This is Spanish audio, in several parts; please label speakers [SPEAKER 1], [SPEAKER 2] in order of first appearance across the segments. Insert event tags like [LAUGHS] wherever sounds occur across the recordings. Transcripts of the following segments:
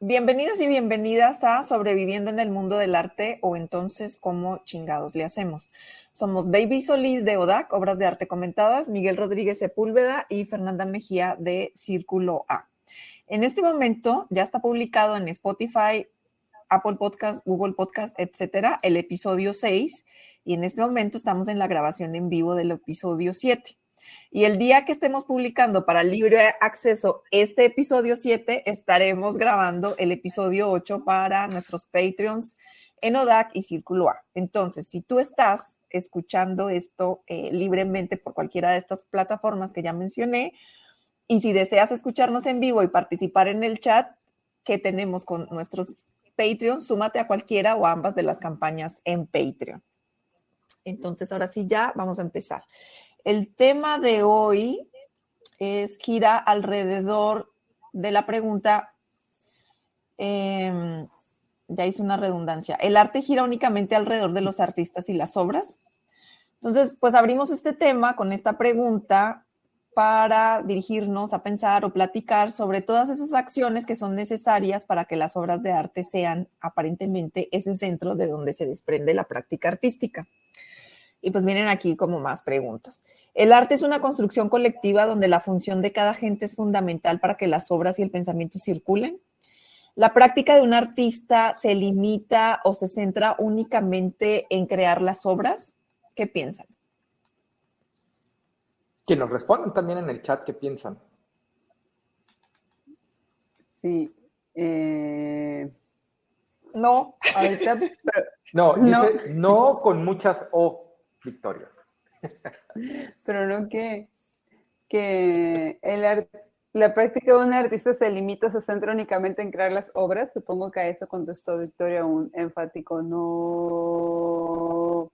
[SPEAKER 1] Bienvenidos y bienvenidas a Sobreviviendo en el Mundo del Arte o entonces cómo chingados le hacemos. Somos Baby Solís de ODAC, Obras de Arte Comentadas, Miguel Rodríguez Sepúlveda y Fernanda Mejía de Círculo A. En este momento ya está publicado en Spotify, Apple Podcast, Google Podcast, etcétera, el episodio 6 y en este momento estamos en la grabación en vivo del episodio 7. Y el día que estemos publicando para libre acceso este episodio 7, estaremos grabando el episodio 8 para nuestros Patreons en ODAC y Círculo A. Entonces, si tú estás escuchando esto eh, libremente por cualquiera de estas plataformas que ya mencioné, y si deseas escucharnos en vivo y participar en el chat que tenemos con nuestros Patreons, súmate a cualquiera o ambas de las campañas en Patreon. Entonces, ahora sí, ya vamos a empezar. El tema de hoy es gira alrededor de la pregunta, em, ya hice una redundancia, ¿el arte gira únicamente alrededor de los artistas y las obras? Entonces, pues abrimos este tema con esta pregunta para dirigirnos a pensar o platicar sobre todas esas acciones que son necesarias para que las obras de arte sean aparentemente ese centro de donde se desprende la práctica artística. Y pues vienen aquí como más preguntas. El arte es una construcción colectiva donde la función de cada gente es fundamental para que las obras y el pensamiento circulen. La práctica de un artista se limita o se centra únicamente en crear las obras. ¿Qué piensan?
[SPEAKER 2] Que nos respondan también en el chat qué piensan.
[SPEAKER 3] Sí. Eh,
[SPEAKER 1] no.
[SPEAKER 2] Ahorita, [LAUGHS] no, dice no con muchas O. Victoria.
[SPEAKER 3] Pero no que, que el la práctica de un artista se limita o se centra únicamente en crear las obras. Supongo que a eso contestó Victoria un enfático no.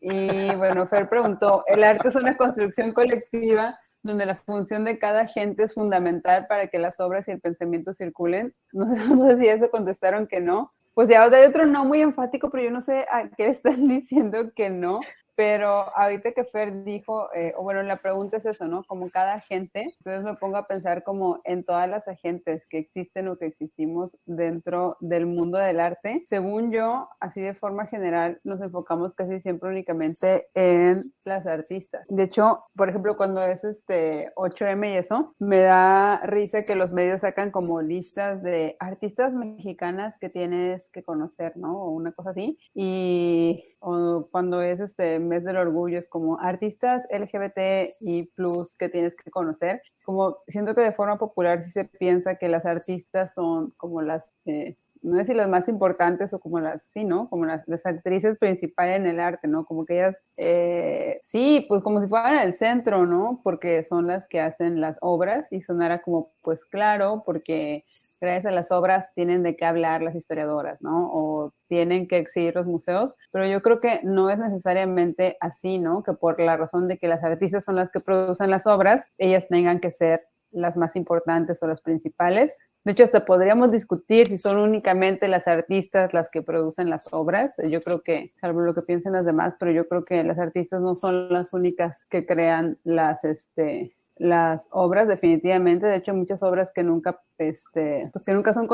[SPEAKER 3] Y bueno, Fer preguntó, ¿el arte es una construcción colectiva donde la función de cada gente es fundamental para que las obras y el pensamiento circulen? [LAUGHS] No, sé si eso contestaron que no. Pues ya hay otro no muy enfático, pero yo no sé a qué están diciendo que no. Pero ahorita que Fer dijo, eh, o bueno, la pregunta es eso, ¿no? Como cada agente, entonces me pongo a pensar como en todas las agentes que existen o que existimos dentro del mundo del arte. Según yo, así de forma general, nos enfocamos casi siempre únicamente en las artistas. De hecho, por ejemplo, cuando es este 8M y eso, me da risa que los medios sacan como listas de artistas mexicanas que tienes que conocer, ¿no? O una cosa así. Y o cuando es este mes del orgullo, es como artistas LGBT y plus que tienes que conocer. Como siento que de forma popular sí se piensa que las artistas son como las eh, no sé si las más importantes o como las, sí, ¿no? Como las, actrices principales en el arte, ¿no? Como que ellas, eh, sí, pues como si fueran el centro, ¿no? Porque son las que hacen las obras y sonara como, pues claro, porque gracias a las obras tienen de qué hablar las historiadoras, ¿no? O tienen que exhibir los museos, pero yo creo que no es necesariamente así, ¿no? Que por la razón de que las artistas son las que producen las obras, ellas tengan que ser las más importantes o las principales, de hecho, hasta podríamos discutir si son únicamente las artistas las que producen las obras. Yo creo que, salvo lo que piensen las demás, pero yo creo que las artistas no son las únicas que crean las, este, las obras definitivamente. De hecho muchas obras que nunca este pues que nunca son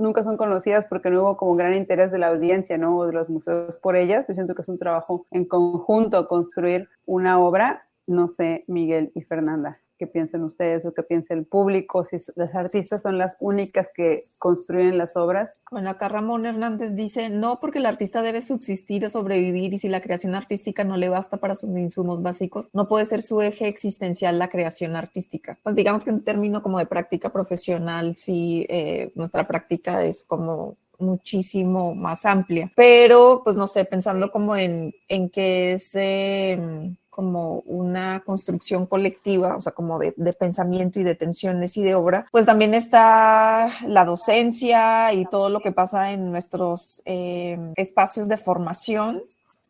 [SPEAKER 3] nunca son conocidas porque no hubo como gran interés de la audiencia no o de los museos por ellas. Yo siento que es un trabajo en conjunto construir una obra. No sé Miguel y Fernanda qué piensen ustedes o qué piensa el público, si las artistas son las únicas que construyen las obras.
[SPEAKER 1] Bueno, acá Ramón Hernández dice, no, porque el artista debe subsistir o sobrevivir y si la creación artística no le basta para sus insumos básicos, no puede ser su eje existencial la creación artística. Pues digamos que en término como de práctica profesional, sí, eh, nuestra práctica es como muchísimo más amplia, pero pues no sé, pensando como en, en que es... Eh, como una construcción colectiva, o sea, como de, pensamiento y de tensiones y de obra, pues también está la docencia y todo lo que pasa en nuestros eh, espacios de formación.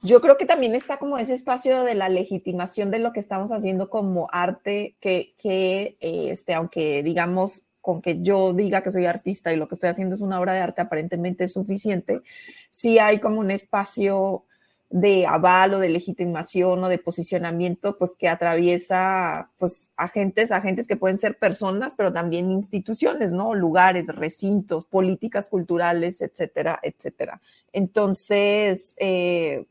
[SPEAKER 1] Yo creo que también está como ese espacio de la legitimación de lo que estamos haciendo como arte, que, que este, aunque digamos con que yo diga que soy artista y lo que estoy haciendo es una obra de arte aparentemente es suficiente, sí hay como un espacio de aval o de legitimación o de posicionamiento, pues que atraviesa pues agentes, agentes que pueden ser personas, pero también instituciones, ¿no? Lugares, recintos, políticas culturales, etcétera, etcétera. Entonces, eh,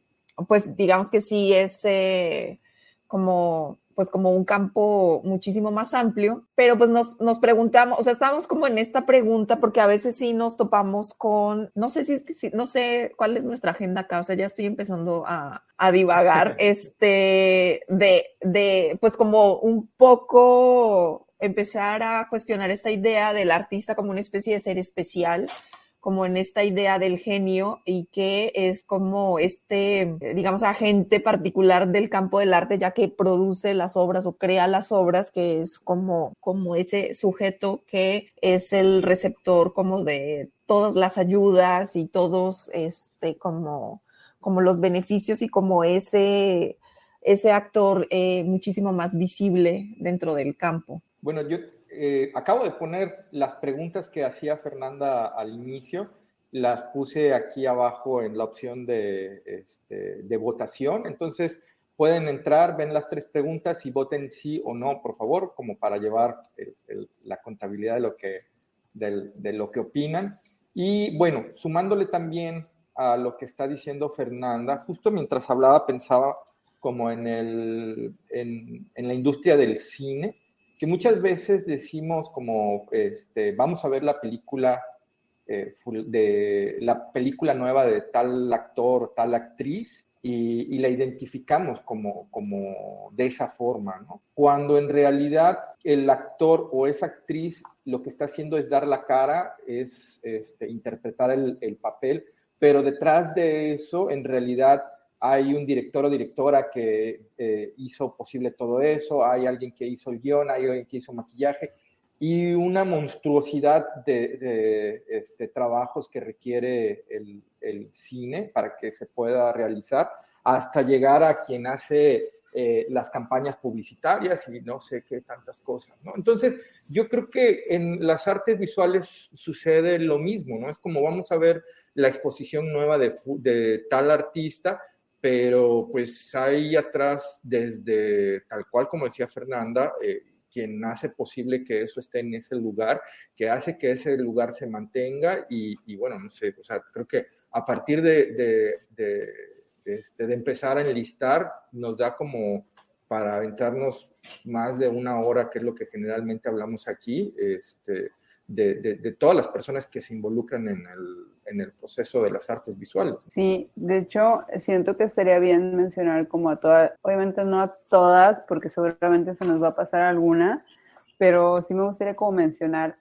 [SPEAKER 1] pues digamos que sí es eh, como pues como un campo muchísimo más amplio, pero pues nos, nos preguntamos, o sea, estamos como en esta pregunta porque a veces sí nos topamos con, no sé si no sé cuál es nuestra agenda acá, o sea, ya estoy empezando a, a divagar, [LAUGHS] este, de, de, pues como un poco empezar a cuestionar esta idea del artista como una especie de ser especial como en esta idea del genio y que es como este, digamos, agente particular del campo del arte, ya que produce las obras o crea las obras, que es como, como ese sujeto que es el receptor como de todas las ayudas y todos, este, como, como los beneficios y como ese, ese actor eh, muchísimo más visible dentro del campo.
[SPEAKER 2] Bueno, yo eh, acabo de poner las preguntas que hacía Fernanda al inicio, las puse aquí abajo en la opción de, este, de votación, entonces pueden entrar, ven las tres preguntas y voten sí o no, por favor, como para llevar la contabilidad de lo, que, de, lo que opinan. Y bueno, sumándole también a lo que está diciendo Fernanda, justo mientras hablaba pensaba como en, el, en, en la industria del cine, que muchas veces decimos como, este, vamos a ver la película eh, de la película nueva de tal actor, tal actriz, y, la identificamos como, como de esa forma, ¿no? Cuando en realidad el actor o esa actriz lo que está haciendo es dar la cara, es este, interpretar el, el papel, pero detrás de eso, en realidad, hay un director o directora que eh, hizo posible todo eso, hay alguien que hizo el guion, hay alguien que hizo maquillaje y una monstruosidad de, este, trabajos que requiere el, cine para que se pueda realizar, hasta llegar a quien hace eh, las campañas publicitarias y no sé qué tantas cosas. Entonces, yo creo que en las artes visuales sucede lo mismo, ¿no? Es como vamos a ver la exposición nueva de, de tal artista, pero pues hay atrás desde tal cual como decía Fernanda, eh, quien hace posible que eso esté en ese lugar, que hace que ese lugar se mantenga y, bueno, no sé, o sea, creo que a partir de, de, este, de empezar a enlistar nos da como para aventarnos más de una hora, que es lo que generalmente hablamos aquí, este, de, todas las personas que se involucran en el, en el, proceso de las artes visuales.
[SPEAKER 3] Sí, de hecho, siento que estaría bien mencionar como a todas, obviamente no a todas, porque seguramente se nos va a pasar alguna, pero sí me gustaría como mencionar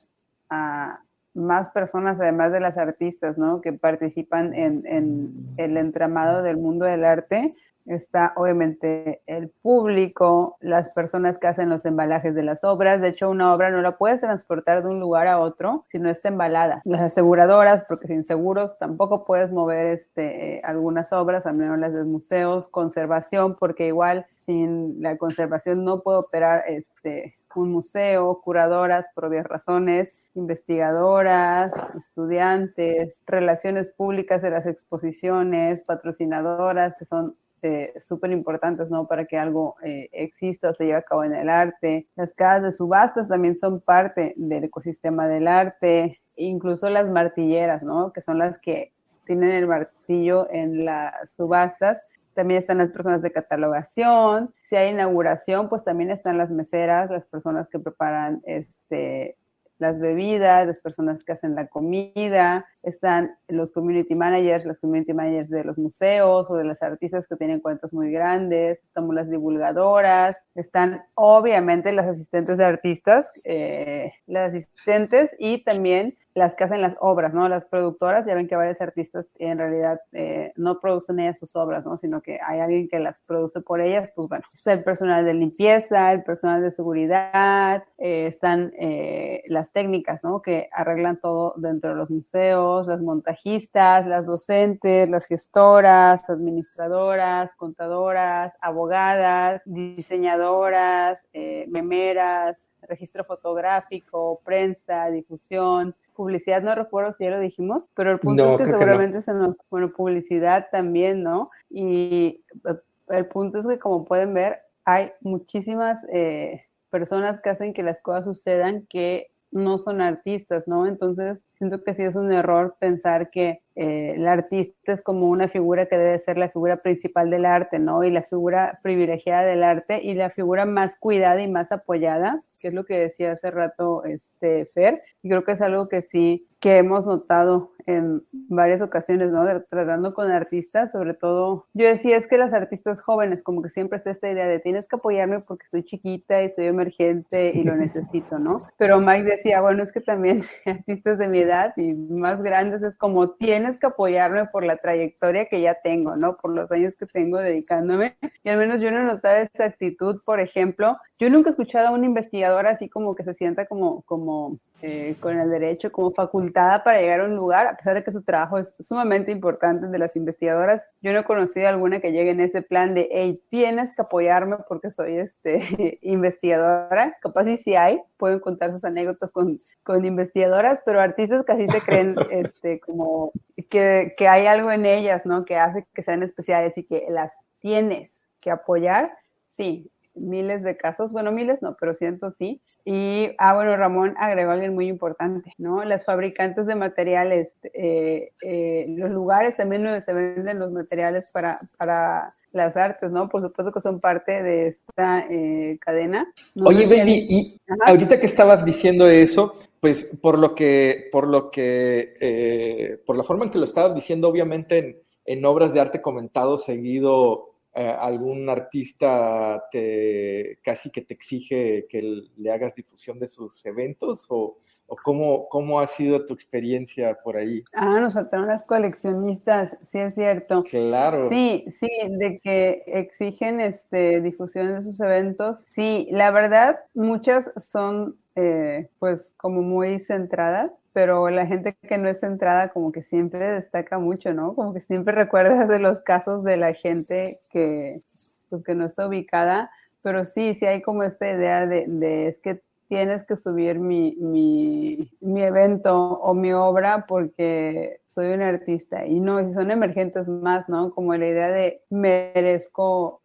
[SPEAKER 3] a más personas, además de las artistas, ¿no? Que participan en, en el entramado del mundo del arte, está obviamente el público, las personas que hacen los embalajes de las obras. De hecho, una obra no la puedes transportar de un lugar a otro si no está embalada. Las aseguradoras, porque sin seguros tampoco puedes mover este, algunas obras, al menos las de museos. Conservación, porque igual sin la conservación no puedo operar este, un museo, curadoras por obvias razones, investigadoras, estudiantes, relaciones públicas de las exposiciones, patrocinadoras, que son este, súper importantes, ¿no? Para que algo eh, exista o se lleve a cabo en el arte. Las casas de subastas también son parte del ecosistema del arte, incluso las martilleras, ¿no? Que son las que tienen el martillo en las subastas. También están las personas de catalogación. Si hay inauguración, pues también están las meseras, las personas que preparan este, las bebidas, las personas que hacen la comida, están los community managers, las community managers de los museos o de las artistas que tienen cuentas muy grandes, estamos las divulgadoras, están obviamente las asistentes de artistas, eh, las asistentes y también las que hacen las obras, ¿no? Las productoras, ya ven que varios artistas en realidad eh, no producen ellas sus obras, ¿no? Sino que hay alguien que las produce por ellas, pues bueno, está el personal de limpieza, el personal de seguridad, eh, están eh, las técnicas, ¿no? Que arreglan todo dentro de los museos, las montajistas, las docentes, las gestoras, administradoras, contadoras, abogadas, diseñadoras, memeras, registro fotográfico, prensa, difusión, publicidad, no recuerdo si ya lo dijimos, pero el punto es que seguramente se nos, bueno, publicidad también, ¿no? Y eh, el punto es que como pueden ver, hay muchísimas eh, personas que hacen que las cosas sucedan que no son artistas, ¿no? Entonces, siento que sí es un error pensar que eh, el artista es como una figura que debe ser la figura principal del arte, ¿no? Y la figura privilegiada del arte y la figura más cuidada y más apoyada, que es lo que decía hace rato este Fer, y creo que es algo que sí que hemos notado en varias ocasiones, ¿no? tratando con artistas, sobre todo, yo decía, es que las artistas jóvenes, como que siempre está esta idea de tienes que apoyarme porque soy chiquita y soy emergente y lo [LAUGHS] necesito, ¿no? Pero Mike decía, bueno, es que también [LAUGHS] artistas de mi edad y más grandes es como tienes que apoyarme por la trayectoria que ya tengo, ¿no? Por los años que tengo dedicándome. Y al menos yo no he notado esa actitud, por ejemplo, yo nunca he escuchado a una investigadora así como que se sienta como, como eh, con el derecho, como facultada para llegar a un lugar, a pesar de que su trabajo es sumamente importante de las investigadoras. Yo no he conocido alguna que llegue en ese plan de, hey, tienes que apoyarme porque soy este, [LAUGHS] investigadora. Capaz sí, sí hay, pueden contar sus anécdotas con, con investigadoras, pero artistas casi se creen [LAUGHS] este, como que, que hay algo en ellas, ¿no? Que hace que sean especiales y que las tienes que apoyar. Sí, miles de casos, bueno, miles no, pero cientos sí. Y, ah, bueno, Ramón agregó algo muy importante, ¿no? Las fabricantes de materiales, eh, eh, los lugares también donde se venden los materiales para, para las artes, ¿no? Por supuesto que son parte de esta eh, cadena.
[SPEAKER 2] Oye, Baby, y ahorita que estabas diciendo eso, pues por lo que, por lo que, por la forma en que lo estabas diciendo, obviamente en, en obras de arte comentado seguido eh, algún artista te casi que te exige que le hagas difusión de sus eventos o, cómo, cómo, ha sido tu experiencia por ahí?
[SPEAKER 3] Ah, nos faltaron las coleccionistas, sí es cierto.
[SPEAKER 2] Claro.
[SPEAKER 3] Sí, sí, de que exigen este, difusión de sus eventos. Sí, la verdad, muchas son eh, pues como muy centradas pero la gente que no es centrada como que siempre destaca mucho, ¿no? Como que siempre [LAUGHS] recuerdas de los casos de la gente que, pues, que no está ubicada, pero sí, sí hay como esta idea de, de es que tienes que subir mi, mi, mi, evento o mi obra porque soy un artista. Y no, si son emergentes más, ¿no? Como la idea de merezco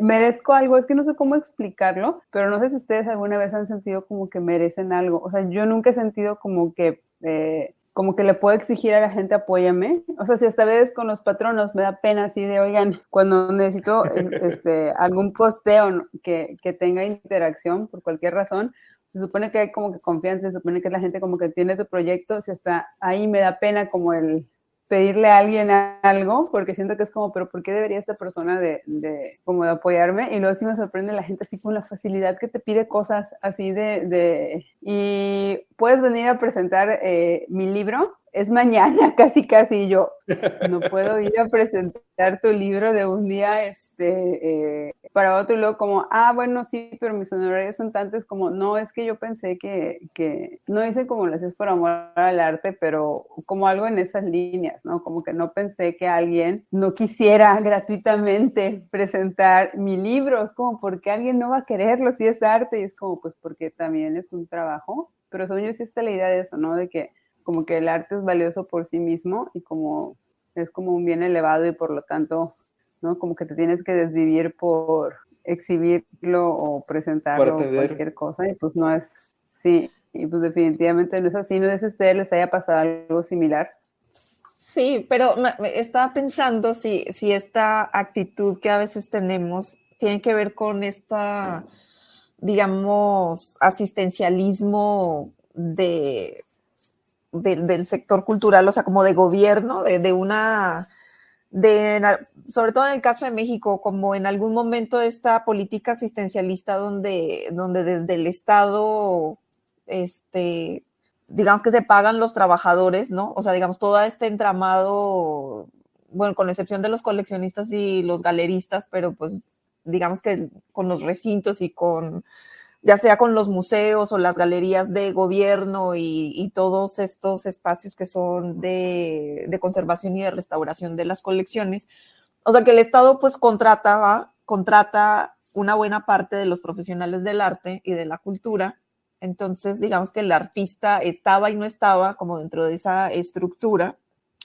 [SPEAKER 3] merezco algo, es que no sé cómo explicarlo, pero no sé si ustedes alguna vez han sentido como que merecen algo. O sea, yo nunca he sentido como que, eh, como que le puedo exigir a la gente apóyame. O sea, si esta vez con los patronos me da pena así de, oigan, cuando necesito [LAUGHS] este, algún posteo que, que tenga interacción por cualquier razón, se supone que hay como que confianza, se supone que la gente como que tiene tu proyecto, si hasta ahí me da pena como el, pedirle a alguien algo, porque siento que es como, pero ¿por qué debería esta persona de, de, como de apoyarme? Y luego sí me sorprende la gente así con la facilidad que te pide cosas así de, de y puedes venir a presentar eh, mi libro es mañana, [LAUGHS] casi casi yo no puedo ir a presentar tu libro de un día este, eh, para otro y luego como, ah, bueno, sí, pero mis honorarios son tantos como, no, es que yo pensé que, que no hice como lo haces por amor al arte, pero como algo en esas líneas, ¿no? Como que no pensé que alguien no quisiera [LAUGHS] gratuitamente presentar mi libro, es como, porque alguien no va a quererlo si es arte? Y es como, pues porque también es un trabajo, pero según yo sí está la idea de eso, ¿no? De que como que el arte es valioso por sí mismo y como es como un bien elevado y por lo tanto, ¿no? Como que te tienes que desvivir por exhibirlo o presentarlo o cualquier cosa y pues no es, sí, y pues definitivamente no es así, no es si a ustedes les haya pasado algo similar.
[SPEAKER 1] Sí, pero estaba pensando si, si esta actitud que a veces tenemos tiene que ver con esta, digamos, asistencialismo de del sector cultural, o sea, como de gobierno, de, una, de, sobre todo en el caso de México, como en algún momento esta política asistencialista donde, donde desde el Estado, este, digamos que se pagan los trabajadores, ¿no? O sea, digamos, todo este entramado, bueno, con excepción de los coleccionistas y los galeristas, pero pues digamos que con los recintos y con ya sea con los museos o las galerías de gobierno y, todos estos espacios que son de, conservación y de restauración de las colecciones. O sea que el Estado pues contrata, contrata una buena parte de los profesionales del arte y de la cultura Entonces, digamos que el artista estaba y no estaba como dentro de esa estructura,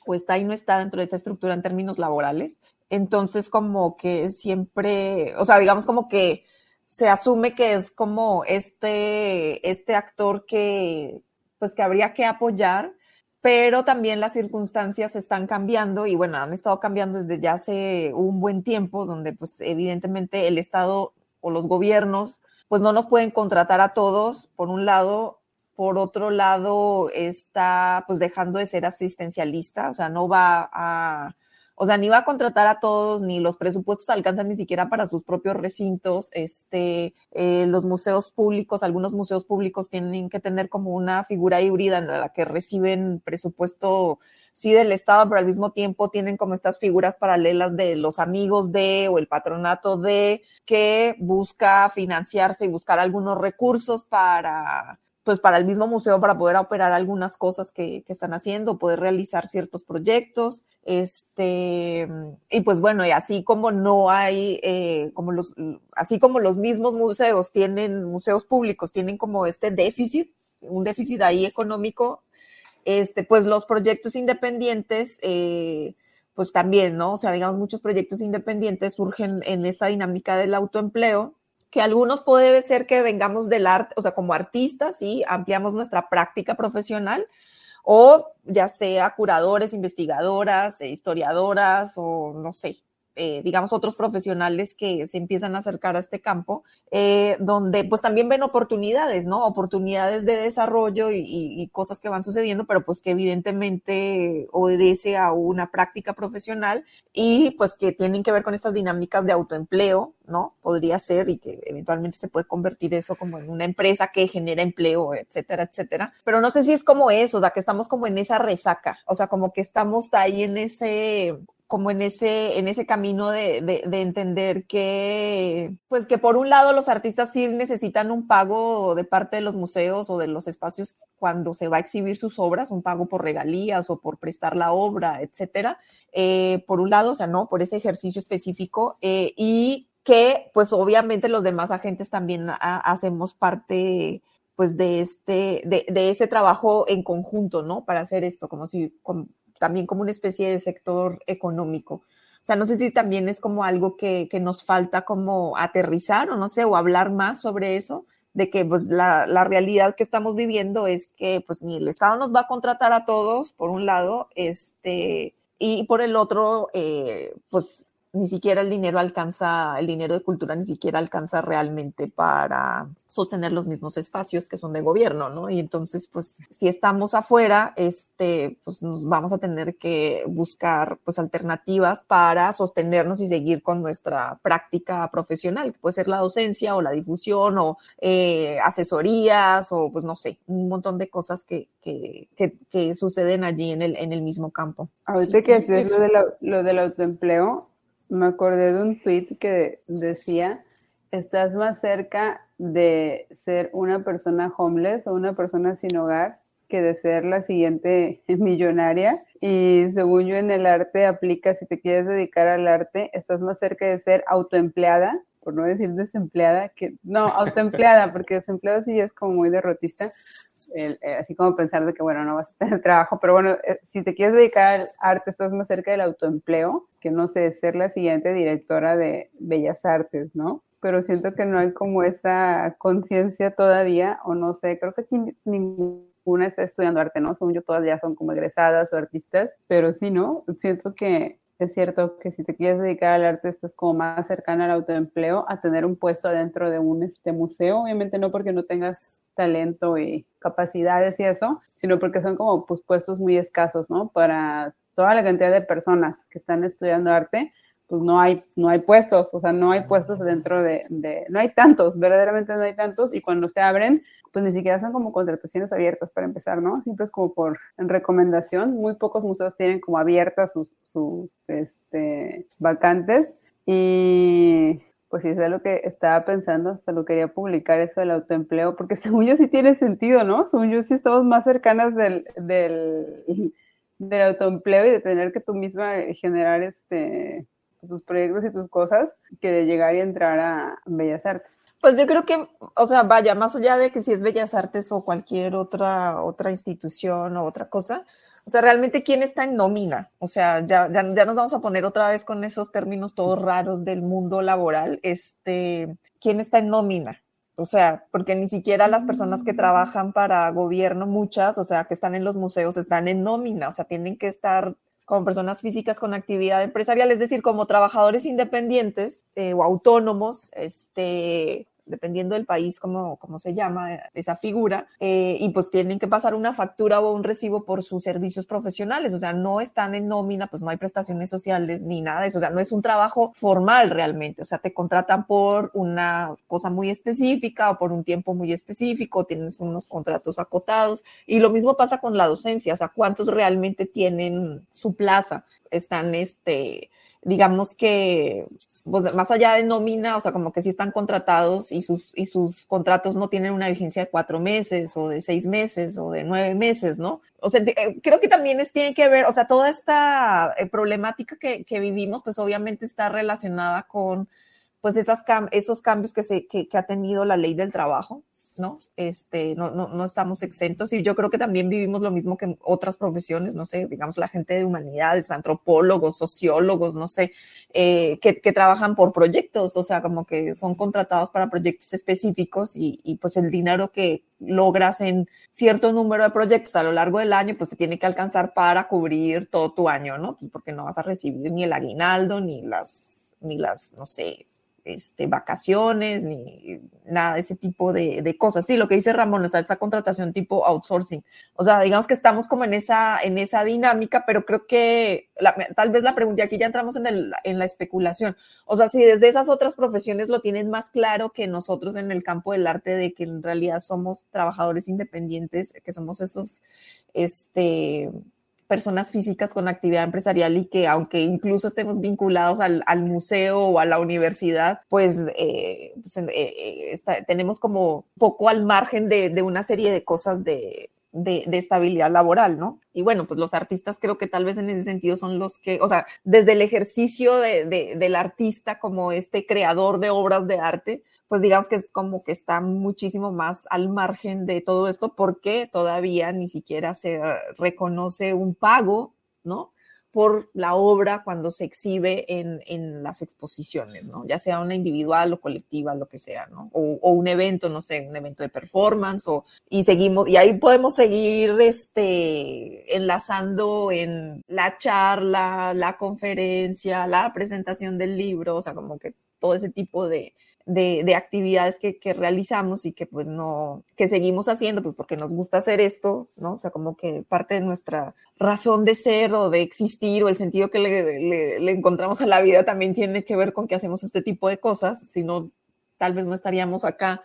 [SPEAKER 1] o está y no está dentro de esa estructura en términos laborales. Entonces, como que siempre, o sea, digamos como que se asume que es como este, este actor que, pues que habría que apoyar, pero también las circunstancias están cambiando y bueno, han estado cambiando desde ya hace un buen tiempo, donde pues evidentemente el Estado o los gobiernos pues no nos pueden contratar a todos, por un lado, por otro lado está pues dejando de ser asistencialista, o sea, no va a o sea, ni va a contratar a todos, ni los presupuestos alcanzan ni siquiera para sus propios recintos. Este, eh, los museos públicos, algunos museos públicos tienen que tener como una figura híbrida en la que reciben presupuesto sí del Estado, pero al mismo tiempo tienen como estas figuras paralelas de los amigos de o el patronato de que busca financiarse y buscar algunos recursos para pues para el mismo museo para poder operar algunas cosas que, que, están haciendo, poder realizar ciertos proyectos, este, y pues bueno, y así como no hay, eh, como los, así como los mismos museos tienen, museos públicos tienen como este déficit, un déficit ahí económico, este, pues los proyectos independientes, eh, pues también, ¿no? O sea, digamos, muchos proyectos independientes surgen en esta dinámica del autoempleo, que algunos puede ser que vengamos del arte, o sea, como artistas, y ampliamos nuestra práctica profesional, o ya sea curadores, investigadoras, eh, historiadoras, o no sé, eh, digamos, otros profesionales que se empiezan a acercar a este campo, eh, donde pues también ven oportunidades, ¿no? Oportunidades de desarrollo y, cosas que van sucediendo, pero pues que evidentemente obedece a una práctica profesional y pues que tienen que ver con estas dinámicas de autoempleo, ¿no? Podría ser y que eventualmente se puede convertir eso como en una empresa que genera empleo, etcétera, etcétera. Pero no sé si es como eso, o sea, que estamos como en esa resaca, o sea, como que estamos ahí en ese como en ese, en ese camino de, de, entender que, pues que por un lado los artistas sí necesitan un pago de parte de los museos o de los espacios cuando se va a exhibir sus obras, un pago por regalías o por prestar la obra, etcétera. Eh, por un lado, o sea, no, por ese ejercicio específico eh, y que, pues obviamente los demás agentes también hacemos parte pues de este, de, de, ese trabajo en conjunto, ¿no? Para hacer esto, como si, también como una especie de sector económico. O sea, no sé si también es como algo que, que nos falta como aterrizar o no sé, o hablar más sobre eso, de que pues la, la, realidad que estamos viviendo es que pues ni el Estado nos va a contratar a todos, por un lado, este, y por el otro, eh, pues ni siquiera el dinero alcanza, el dinero de cultura ni siquiera alcanza realmente para sostener los mismos espacios que son de gobierno, ¿no? Y entonces, pues, si estamos afuera, este, pues nos vamos a tener que buscar, pues, alternativas para sostenernos y seguir con nuestra práctica profesional, que puede ser la docencia o la difusión o eh, asesorías o, pues, no sé, un montón de cosas que, que, que, suceden allí en el, en el mismo campo.
[SPEAKER 3] Ahorita que haces lo, de lo del autoempleo, me acordé de un tweet que decía, estás más cerca de ser una persona homeless o una persona sin hogar que de ser la siguiente [LAUGHS] millonaria. Y según yo en el arte aplica, si te quieres dedicar al arte, estás más cerca de ser autoempleada, por no decir desempleada, que no, autoempleada, porque desempleado sí es como muy derrotista, eh, así como pensar de que, bueno, no vas a tener trabajo, pero bueno, eh, si te quieres dedicar al arte, estás más cerca del autoempleo, que no sé, ser la siguiente directora de Bellas Artes, ¿no? Pero siento que no hay como esa conciencia todavía, o no sé, creo que aquí ninguna está estudiando arte, ¿no? Según yo, todas ya son como egresadas o artistas, pero sí, ¿no? Siento que es cierto que si te quieres dedicar al arte estás como más cercana al autoempleo a tener un puesto dentro de un este, museo, obviamente no porque no tengas talento y capacidades y eso, sino porque son como pues, puestos muy escasos, ¿no? Para toda la cantidad de personas que están estudiando arte, pues no hay, no hay puestos, o sea, no hay puestos dentro de, de, no hay tantos, verdaderamente no hay tantos, y cuando se abren, pues ni siquiera son como contrataciones abiertas para empezar, ¿no? Siempre es como por recomendación. Muy pocos museos tienen como abiertas sus, sus este, vacantes. Y pues sí, es lo que estaba pensando, hasta lo quería publicar eso del autoempleo, porque [LAUGHS] según yo sí tiene sentido, ¿no? Según yo sí estamos más cercanas del, del, del autoempleo y de tener que tú misma generar este, tus proyectos y tus cosas que de llegar y entrar a Bellas Artes.
[SPEAKER 1] Pues yo creo que, o sea, vaya, más allá de que si es Bellas Artes o cualquier otra, otra institución o otra cosa, o sea, realmente quién está en nómina. O sea, ya, ya, ya, nos vamos a poner otra vez con esos términos todos raros del mundo laboral. Este, ¿quién está en nómina? O sea, porque ni siquiera las personas que trabajan para gobierno, muchas, o sea, que están en los museos, están en nómina, o sea, tienen que estar como personas físicas con actividad empresarial, es decir, como trabajadores independientes eh, o autónomos, este, dependiendo del país, como, como se llama esa figura, eh, y pues tienen que pasar una factura o un recibo por sus servicios profesionales, o sea, no están en nómina, pues no hay prestaciones sociales ni nada de eso, o sea, no es un trabajo formal realmente, o sea, te contratan por una cosa muy específica o por un tiempo muy específico, tienes unos contratos acotados, y lo mismo pasa con la docencia, o sea, cuántos realmente tienen su plaza, están este digamos que pues, más allá de nómina, o sea, como que sí están contratados y sus, y sus contratos no tienen una vigencia de cuatro meses o de seis meses o de nueve meses, ¿no? O sea, eh, creo que también es, tiene que ver, o sea, toda esta eh, problemática que, que vivimos, pues obviamente está relacionada con pues esas esos cambios que, se, que, ha tenido la ley del trabajo, ¿no? Este, no, no, no, estamos exentos y yo creo que también vivimos lo mismo que otras profesiones, no sé, digamos la gente de humanidades, antropólogos, sociólogos, no sé, eh, que, que, trabajan por proyectos, o sea, como que son contratados para proyectos específicos y, y, pues el dinero que logras en cierto número de proyectos a lo largo del año, pues te tiene que alcanzar para cubrir todo tu año, ¿no? Pues porque no vas a recibir ni el aguinaldo, ni las, ni las, no sé, este, vacaciones ni nada de ese tipo de, de, cosas. Sí, lo que dice Ramón, o sea, esa contratación tipo outsourcing. O sea, digamos que estamos como en esa, en esa dinámica, pero creo que tal vez la pregunta, aquí ya entramos en, el, en la especulación. O sea, si desde esas otras profesiones lo tienen más claro que nosotros en el campo del arte, de que en realidad somos trabajadores independientes, que somos esos, este, personas físicas con actividad empresarial y que aunque incluso estemos vinculados al, al museo o a la universidad, pues, eh, pues eh, eh, tenemos como poco al margen de, de una serie de cosas de, de, estabilidad laboral, ¿no? Y bueno, pues los artistas creo que tal vez en ese sentido son los que, o sea, desde el ejercicio de, del artista como este creador de obras de arte, pues digamos que es como que está muchísimo más al margen de todo esto porque todavía ni siquiera se reconoce un pago, ¿no? por la obra cuando se exhibe en, en, las exposiciones, ¿no? Ya sea una individual o colectiva, lo que sea, ¿no? O, o, un evento, no sé, un evento de performance, o, y seguimos, y ahí podemos seguir este, enlazando en la charla, la conferencia, la presentación del libro, o sea, como que todo ese tipo de, de, de actividades que, realizamos y que pues no, que seguimos haciendo, pues porque nos gusta hacer esto, ¿no? O sea, como que parte de nuestra razón de ser o de existir o el sentido que le, le, le encontramos a la vida también tiene que ver con que hacemos este tipo de cosas, si no, tal vez no estaríamos acá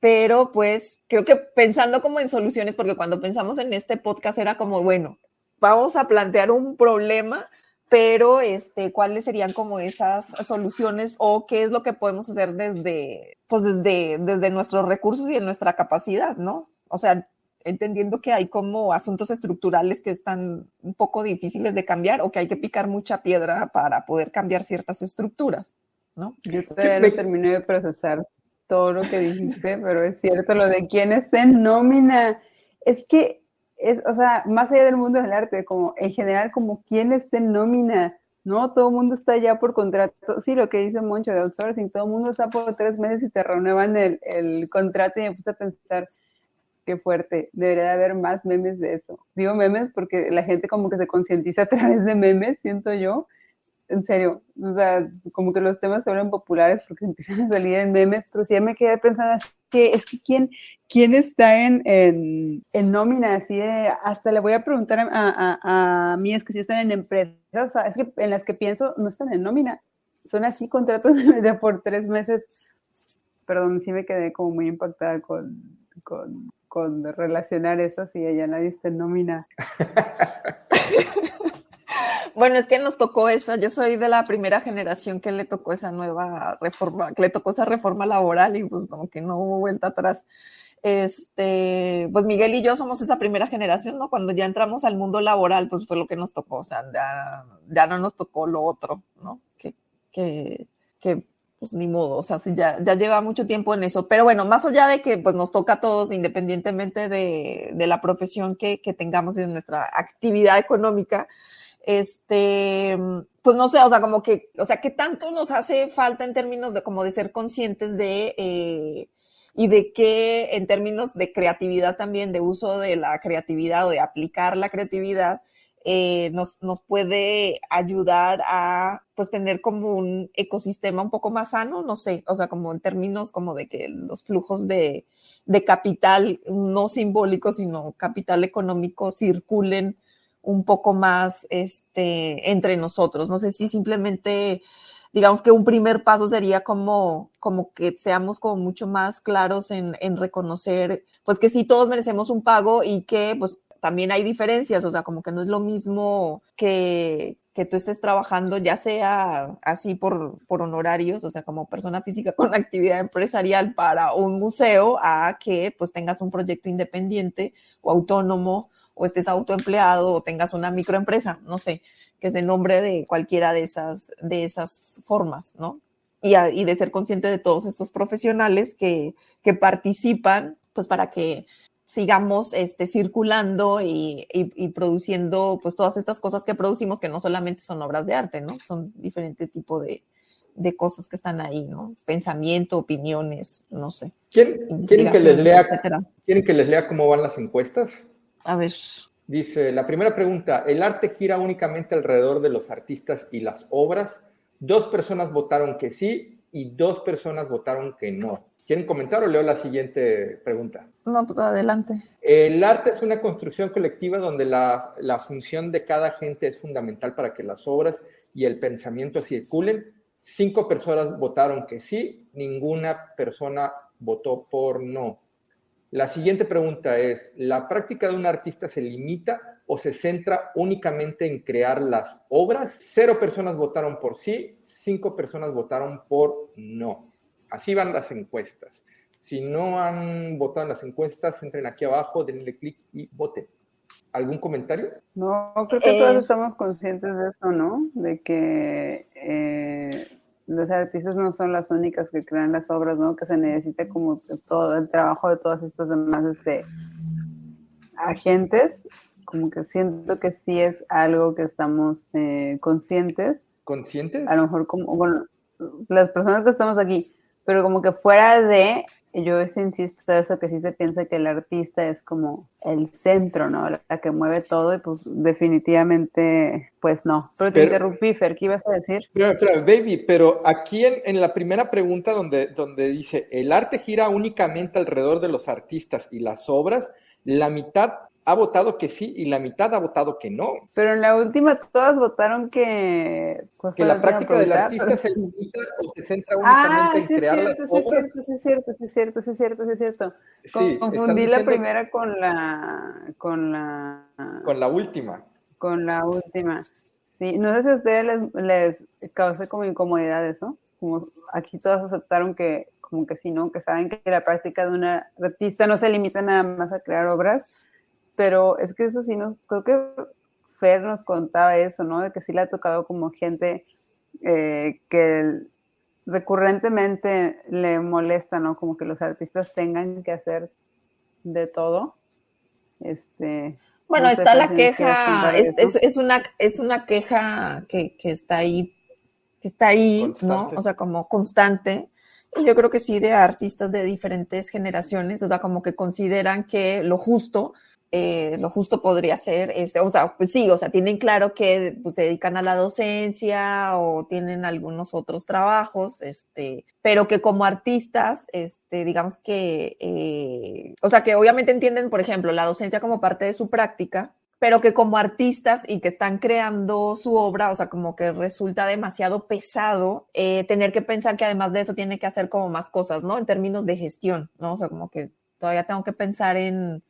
[SPEAKER 1] pero pues creo que pensando como en soluciones, porque cuando pensamos en este podcast era como, bueno, vamos a plantear un problema pero este, cuáles serían como esas soluciones o qué es lo que podemos hacer desde, pues desde, desde nuestros recursos y en nuestra capacidad, ¿no? O sea, entendiendo que hay como asuntos estructurales que están un poco difíciles de cambiar o que hay que picar mucha piedra para poder cambiar ciertas estructuras, ¿no?
[SPEAKER 3] Yo todavía no terminé de procesar todo lo que dijiste, pero es cierto lo de quién está en nómina. Es que es, o sea, más allá del mundo del arte, como en general, como quién está en nómina, ¿no? Todo el mundo está ya por contrato. Sí, lo que dice Moncho de outsourcing, todo el mundo está por tres meses y te renuevan el, el contrato y me puse a pensar, qué fuerte, debería de haber más memes de eso. Digo memes porque la gente como que se concientiza a través de memes, siento yo, en serio, o sea, como que los temas se vuelven populares porque [LAUGHS] empiezan a salir en memes, pero sí me quedé pensando así, que es que quién, quién está en, en, nómina, así de, hasta le voy a preguntar a, a, a, mí, es que si están en empresas, o sea, es que en las que pienso no están en nómina, son así contratos [LAUGHS] de por tres meses, perdón, sí me quedé como muy impactada con, con, con relacionar eso, si allá nadie está en nómina. [LAUGHS]
[SPEAKER 1] Bueno, es que nos tocó esa, yo soy de la primera generación que le tocó esa nueva reforma, que le tocó esa reforma laboral y pues como que no hubo vuelta atrás. Este, pues Miguel y yo somos esa primera generación, ¿no? Cuando ya entramos al mundo laboral, pues fue lo que nos tocó, o sea, ya, no nos tocó lo otro, ¿no? Que, que, que pues ni modo, o sea, sí, ya, ya lleva mucho tiempo en eso. Pero bueno, más allá de que pues nos toca a todos, independientemente de, de la profesión que, que tengamos y de nuestra actividad económica, este, pues no sé, o sea, como que, o sea, ¿qué tanto nos hace falta en términos de como de ser conscientes de, eh, y de qué en términos de creatividad también, de uso de la creatividad o de aplicar la creatividad, eh, nos, nos, puede ayudar a pues tener como un ecosistema un poco más sano, no sé, o sea, como en términos como de que los flujos de, de capital, no simbólico, sino capital económico, circulen un poco más este, entre nosotros. No sé si simplemente, digamos que un primer paso sería como, como que seamos como mucho más claros en, reconocer, pues que sí todos merecemos un pago y que pues también hay diferencias, o sea, como que no es lo mismo que, que tú estés trabajando, ya sea así por, por honorarios, o sea, como persona física con [LAUGHS] actividad empresarial para un museo, a que pues tengas un proyecto independiente o autónomo o estés autoempleado o tengas una microempresa, no sé, que se nombre de cualquiera de esas, de esas formas, ¿no? Y, y de ser consciente de todos estos profesionales que, que participan, pues para que sigamos este, circulando y, y, y, produciendo pues todas estas cosas que producimos que no solamente son obras de arte, ¿no? Son diferentes tipos de, de cosas que están ahí, ¿no? Pensamiento, opiniones, no sé.
[SPEAKER 2] ¿Quieren, ¿quieren que, les lea, ¿Quieren que les lea cómo van las encuestas?
[SPEAKER 1] A ver.
[SPEAKER 2] Dice, la primera pregunta, ¿el arte gira únicamente alrededor de los artistas y las obras? Dos personas votaron que sí y dos personas votaron que no. ¿Quieren comentar o leo la siguiente pregunta?
[SPEAKER 1] No, pues adelante.
[SPEAKER 2] El arte es una construcción colectiva donde la, la, función de cada gente es fundamental para que las obras y el pensamiento circulen. Cinco personas votaron que sí, ninguna persona votó por no. La siguiente pregunta es, ¿la práctica de un artista se limita o se centra únicamente en crear las obras? Cero personas votaron por sí, cinco personas votaron por no. Así van las encuestas. Si no han votado en las encuestas, entren aquí abajo, denle clic y voten. ¿Algún comentario?
[SPEAKER 3] No, creo que todos eh, estamos conscientes de eso, ¿no? De que eh, los artistas no son las únicas que crean las obras, ¿no? Que se necesita como todo el trabajo de todos estos demás este, agentes. Como que siento que sí es algo que estamos eh, conscientes.
[SPEAKER 2] ¿Conscientes?
[SPEAKER 3] A lo mejor como, bueno, las personas que estamos aquí, pero como que fuera de, yo insisto eso que sí se piensa que el artista es como el centro, ¿no? La, que mueve todo y pues definitivamente, pues no. Pero te interrumpí, Fer, ¿qué ibas a decir?
[SPEAKER 2] Pero, pero baby, pero aquí en, en, la primera pregunta donde, donde dice, el arte gira únicamente alrededor de los artistas y las obras, la mitad ha votado que sí y la mitad ha votado que no.
[SPEAKER 3] Pero en la última todas votaron que...
[SPEAKER 2] Que la práctica del artista se limita o se centra únicamente ah, en crear
[SPEAKER 3] las
[SPEAKER 2] obras.
[SPEAKER 3] Sí, es cierto, sí es cierto, sí es cierto, sí es cierto. Sí, Confundí la primera con la... Con la...
[SPEAKER 2] Con la última.
[SPEAKER 3] Con la última. Sí, no sé si a ustedes les, les causa como incomodidad eso. Como aquí todas aceptaron que como que sí, ¿no? Que saben que la práctica de una artista no se limita nada más a crear obras, pero es que eso sí, no, creo que Fer nos contaba eso, ¿no? De que sí le ha tocado como gente eh, que recurrentemente le molesta, ¿no? Como que los artistas tengan que hacer de todo. Este,
[SPEAKER 1] bueno, no está la queja, es, es, es, una, es una queja que, que está ahí, que está ahí, constante. ¿no? O sea, como constante. Y yo creo que sí de artistas de diferentes generaciones, o sea, como que consideran que lo justo eh, lo justo podría ser, este, o sea, pues sí, o sea, tienen claro que pues, se dedican a la docencia o tienen algunos otros trabajos, este, pero que como artistas, este, digamos que, eh, o sea, que obviamente entienden, por ejemplo, la docencia como parte de su práctica, pero que como artistas y que están creando su obra, o sea, como que resulta demasiado pesado eh, tener que pensar que además de eso tiene que hacer como más cosas, ¿no? En términos de gestión, ¿no? O sea, como que todavía tengo que pensar en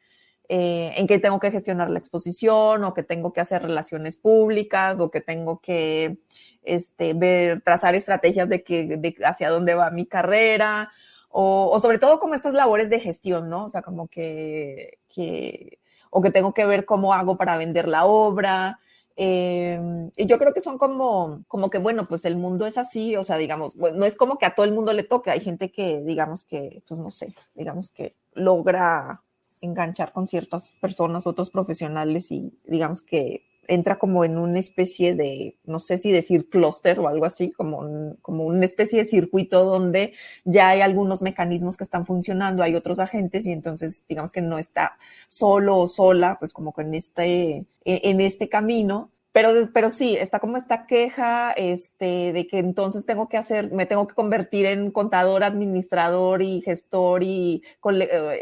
[SPEAKER 1] eh, en que tengo que gestionar la exposición o que tengo que hacer relaciones públicas o que tengo que este, ver, trazar estrategias de, que, de hacia dónde va mi carrera o, sobre todo como estas labores de gestión, ¿no? O sea, como que, que, o que tengo que ver cómo hago para vender la obra, Em, y yo creo que son como, como que, bueno, pues el mundo es así, o sea, digamos, no es como que a todo el mundo le toque, hay gente que, digamos que, pues no sé, digamos que logra enganchar con ciertas personas, otros profesionales y digamos que entra como en una especie de, no sé si decir clúster o algo así, como, como una especie de circuito donde ya hay algunos mecanismos que están funcionando, hay otros agentes y entonces digamos que no está solo o sola, pues como que en este, en este camino, pero, pero sí, está como esta queja este, de que entonces tengo que hacer, me tengo que convertir en contador, administrador y gestor y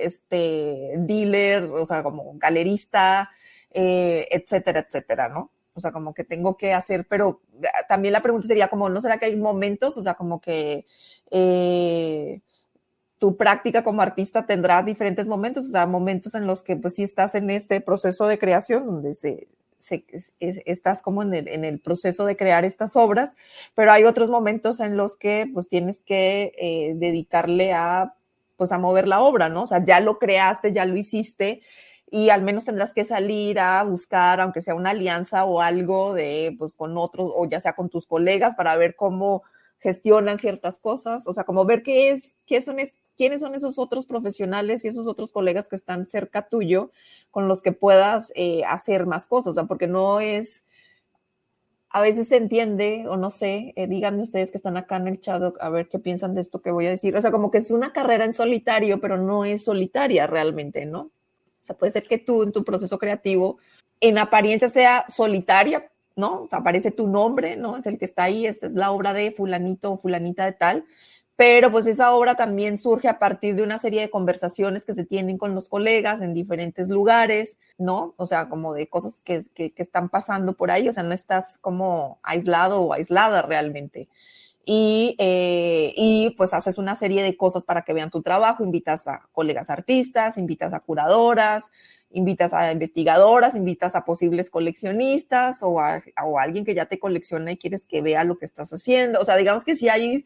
[SPEAKER 1] este, dealer, o sea, como galerista, eh, etcétera, etcétera, ¿no? O sea, como que tengo que hacer, pero también la pregunta sería como, ¿no será que hay momentos? O sea, como que eh, tu práctica como artista tendrá diferentes momentos, o sea, momentos en los que pues sí estás en este proceso de creación, donde se, estás como en el, en el, proceso de crear estas obras, pero hay otros momentos en los que pues tienes que eh, dedicarle a pues a mover la obra, ¿no? O sea, ya lo creaste, ya lo hiciste, y al menos tendrás que salir a buscar, aunque sea una alianza o algo de, pues con otros, o ya sea con tus colegas, para ver cómo gestionan ciertas cosas, o sea, como ver qué es, qué son, quiénes son esos otros profesionales y esos otros colegas que están cerca tuyo con los que puedas eh, hacer más cosas, o sea, porque no es, a veces se entiende, o no sé, eh, díganme ustedes que están acá en el chat a ver qué piensan de esto que voy a decir, o sea, como que es una carrera en solitario, pero no es solitaria realmente, ¿no? O sea, puede ser que tú en tu proceso creativo, en apariencia sea solitaria, ¿no? aparece tu nombre, ¿no? Es el que está ahí, esta es la obra de fulanito o fulanita de tal, pero pues esa obra también surge a partir de una serie de conversaciones que se tienen con los colegas en diferentes lugares, ¿no? O sea, como de cosas que, que, están pasando por ahí, o sea, no estás como aislado o aislada realmente y, eh, y, pues haces una serie de cosas para que vean tu trabajo, invitas a colegas artistas, invitas a curadoras, invitas a investigadoras, invitas a posibles coleccionistas o a, alguien que ya te colecciona y quieres que vea lo que estás haciendo. O sea, digamos que sí hay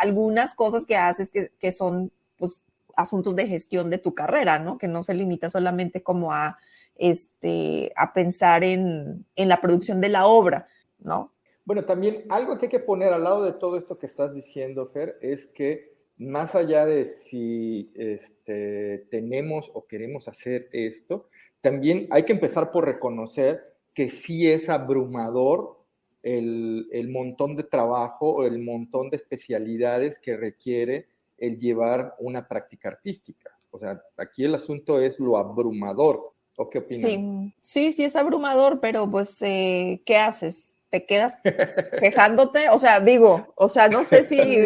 [SPEAKER 1] algunas cosas que haces que, que son pues asuntos de gestión de tu carrera, ¿no? Que no se limita solamente como a, este, a pensar en, en la producción de la obra, ¿no?
[SPEAKER 2] Bueno, también algo que hay que poner al lado de todo esto que estás diciendo, Fer, es que más allá de si este, tenemos o queremos hacer esto, también hay que empezar por reconocer que sí es abrumador el, el montón de trabajo o el montón de especialidades que requiere el llevar una práctica artística. O sea, aquí el asunto es lo abrumador. ¿O qué opinas?
[SPEAKER 1] Sí, sí, sí es abrumador, pero pues, eh, ¿qué haces? Te quedas [LAUGHS] quejándote, o sea, digo, o sea, no sé si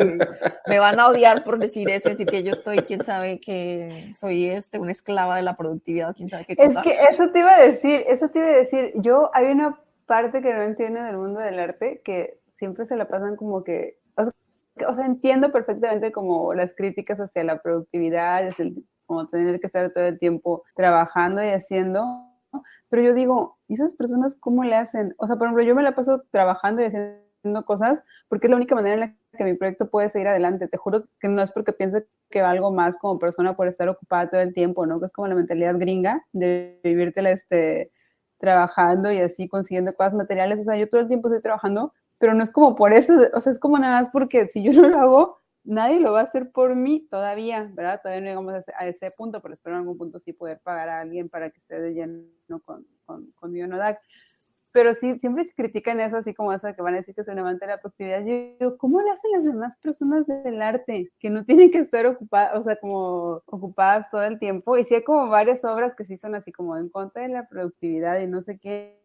[SPEAKER 1] me van a odiar por decir eso, decir que yo estoy, quién sabe que soy este, una esclava de la productividad, quién sabe qué
[SPEAKER 3] cosa. Es que eso te iba a decir, eso te iba a decir, yo hay una parte que no entiendo del mundo del arte que siempre se la pasan como que, o sea, entiendo perfectamente como las críticas hacia la productividad, es el, como tener que estar todo el tiempo trabajando y haciendo, pero yo digo, ¿y esas personas cómo le hacen? O sea, por ejemplo, yo me la paso trabajando y haciendo cosas porque es la única manera en la que mi proyecto puede seguir adelante. Te juro que no es porque piense que valgo más como persona por estar ocupada todo el tiempo, ¿no? Que es como la mentalidad gringa de vivírtela este, trabajando y así consiguiendo cosas materiales. O sea, yo todo el tiempo estoy trabajando, pero no es como por eso, o sea, es como nada más porque si yo no lo hago, nadie lo va a hacer por mí todavía, ¿verdad? Todavía no llegamos a ese, punto, pero espero en algún punto sí poder pagar a alguien para que esté de lleno con, con, con Dionodac. Pero sí, siempre critican eso, así como eso, que van a decir que soy un amante de la productividad. Yo digo, ¿cómo le hacen las demás personas del arte? Que no tienen que estar ocupadas, o sea, como ocupadas todo el tiempo. Y sí hay como varias obras que sí son así como en contra de la productividad y no sé qué.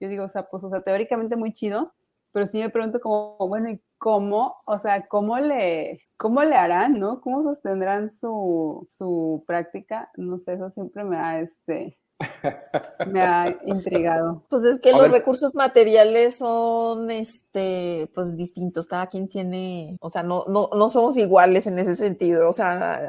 [SPEAKER 3] Yo digo, o sea, pues, o sea, teóricamente muy chido, pero sí me pregunto como, bueno, ¿y cómo, o sea, cómo le, cómo le harán, ¿no? ¿Cómo sostendrán su, su práctica? No sé, eso siempre me ha, este, me ha intrigado.
[SPEAKER 1] Pues es que los recursos materiales son este pues distintos, cada quien tiene, o sea, no, no, no somos iguales en ese sentido, o sea,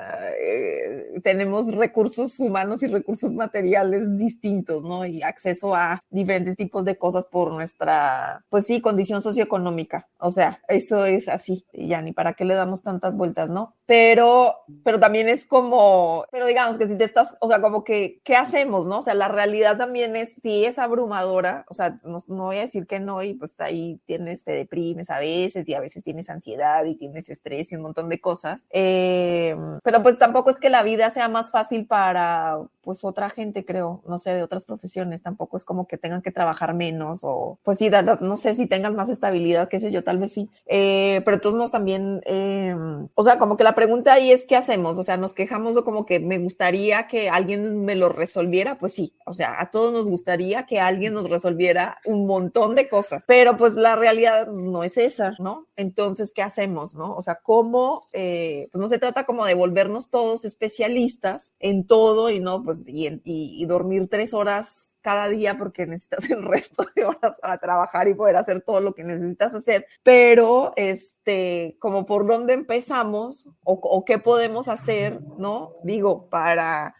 [SPEAKER 1] eh, tenemos recursos humanos y recursos materiales distintos, ¿no? Y acceso a diferentes tipos de cosas por nuestra, pues sí, condición socioeconómica, o sea, eso es así, y ya ni para qué le damos tantas vueltas, ¿no? Pero, pero también es como, pero digamos que si te estás, o sea, como que, ¿qué hacemos, no? O sea, la realidad también es, sí es abrumadora, o sea, no, voy a decir que no, y pues ahí tienes, te deprimes a veces, y a veces tienes ansiedad, y tienes estrés, y un montón de cosas, eh, pero pues tampoco es que la vida sea más fácil para, pues, otra gente, creo, no sé, de otras profesiones, tampoco es como que tengan que trabajar menos, o pues sí, no sé si tengan más estabilidad, qué sé yo, tal vez sí, eh, pero todos nos también, eh, o sea, como que la pregunta ahí es, ¿qué hacemos? O sea, nos quejamos o como que me gustaría que alguien me lo resolviera, pues sí, o sea, a todos nos gustaría que alguien nos resolviera un montón de cosas, pero pues la realidad no es esa, ¿no? Entonces, ¿qué hacemos, no? O sea, ¿cómo, eh, pues no se trata como de volvernos todos especialistas en todo y no, pues, y, y dormir tres horas cada día porque [LAUGHS] necesitas el resto de horas para trabajar y poder hacer todo lo que necesitas hacer, pero este, como por dónde empezamos o qué podemos hacer, ¿no? Digo, para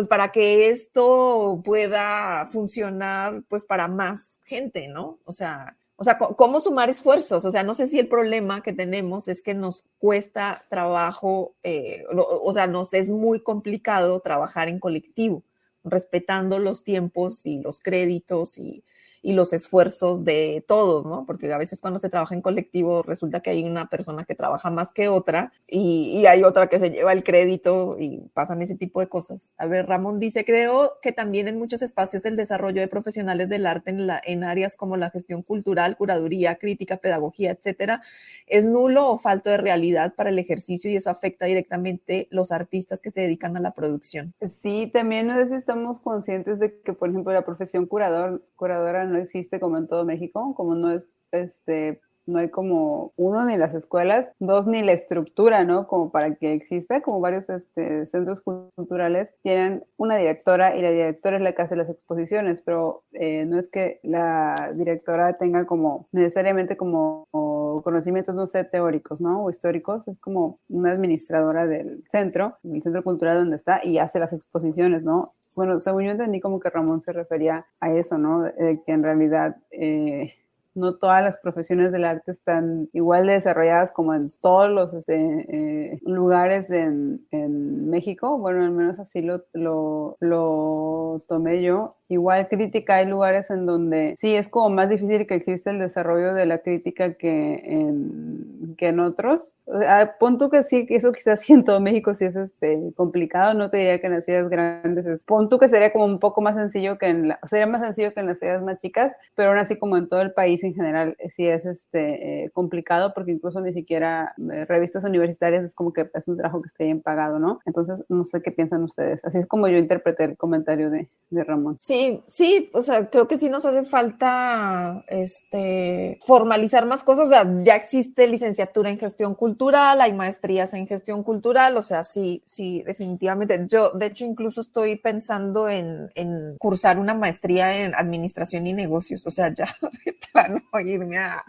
[SPEAKER 1] pues para que esto pueda funcionar pues para más gente, ¿no? O sea, o sea, ¿cómo sumar esfuerzos? O sea, no sé si el problema que tenemos es que nos cuesta trabajo, eh, o sea, nos es muy complicado trabajar en colectivo respetando los tiempos y los créditos y, y los esfuerzos de todos, ¿no? Porque a veces cuando se trabaja en colectivo resulta que hay una persona que trabaja más que otra y, hay otra que se lleva el crédito y pasan ese tipo de cosas. A ver, Ramón dice, creo que también en muchos espacios del desarrollo de profesionales del arte en, la, en áreas como la gestión cultural, curaduría, crítica, pedagogía, etcétera, es nulo o falto de realidad para el ejercicio y eso afecta directamente los artistas que se dedican a la producción.
[SPEAKER 3] Sí, también si estamos conscientes de que, por ejemplo, la profesión curador, curadora no existe como en todo México, como no es, este, no hay como uno ni las escuelas, dos ni la estructura, ¿no? Como para que exista, como varios este, centros culturales tienen una directora y la directora es la que hace las exposiciones, pero eh, no es que la directora tenga como necesariamente como conocimientos, no sé, teóricos, ¿no? O históricos, es como una administradora del centro, del centro cultural donde está y hace las exposiciones, ¿no? bueno, según yo entendí como que Ramón se refería a eso, ¿no? que en realidad eh, no todas las profesiones del arte están igual de desarrolladas como en todos los este, eh, lugares en, México. Bueno, al menos así lo, lo, tomé yo. Igual crítica, hay lugares en donde sí es como más difícil que exista el desarrollo de la crítica que en, que en otros. punto que sí, que eso quizás sí en todo México sí es este, complicado, no te diría que en las ciudades grandes es, punto que sería como un poco más sencillo que en la, sería más sencillo que en las ciudades más chicas, pero aún así como en todo el país en general eh, sí es este, eh, complicado porque incluso ni siquiera eh, revistas universitarias es como que es un trabajo que esté bien pagado, ¿no? Entonces, no sé qué piensan ustedes. Así es como yo interpreté el comentario de, de Ramón.
[SPEAKER 1] Sí, Sí, o sea, creo que sí nos hace falta este, formalizar más cosas. O sea, ya existe licenciatura en gestión cultural, hay maestrías en gestión cultural, o sea, sí, sí, definitivamente. Yo, de hecho, incluso estoy pensando en, en cursar una maestría en administración y negocios, o sea, ya [LAUGHS] para no irme a,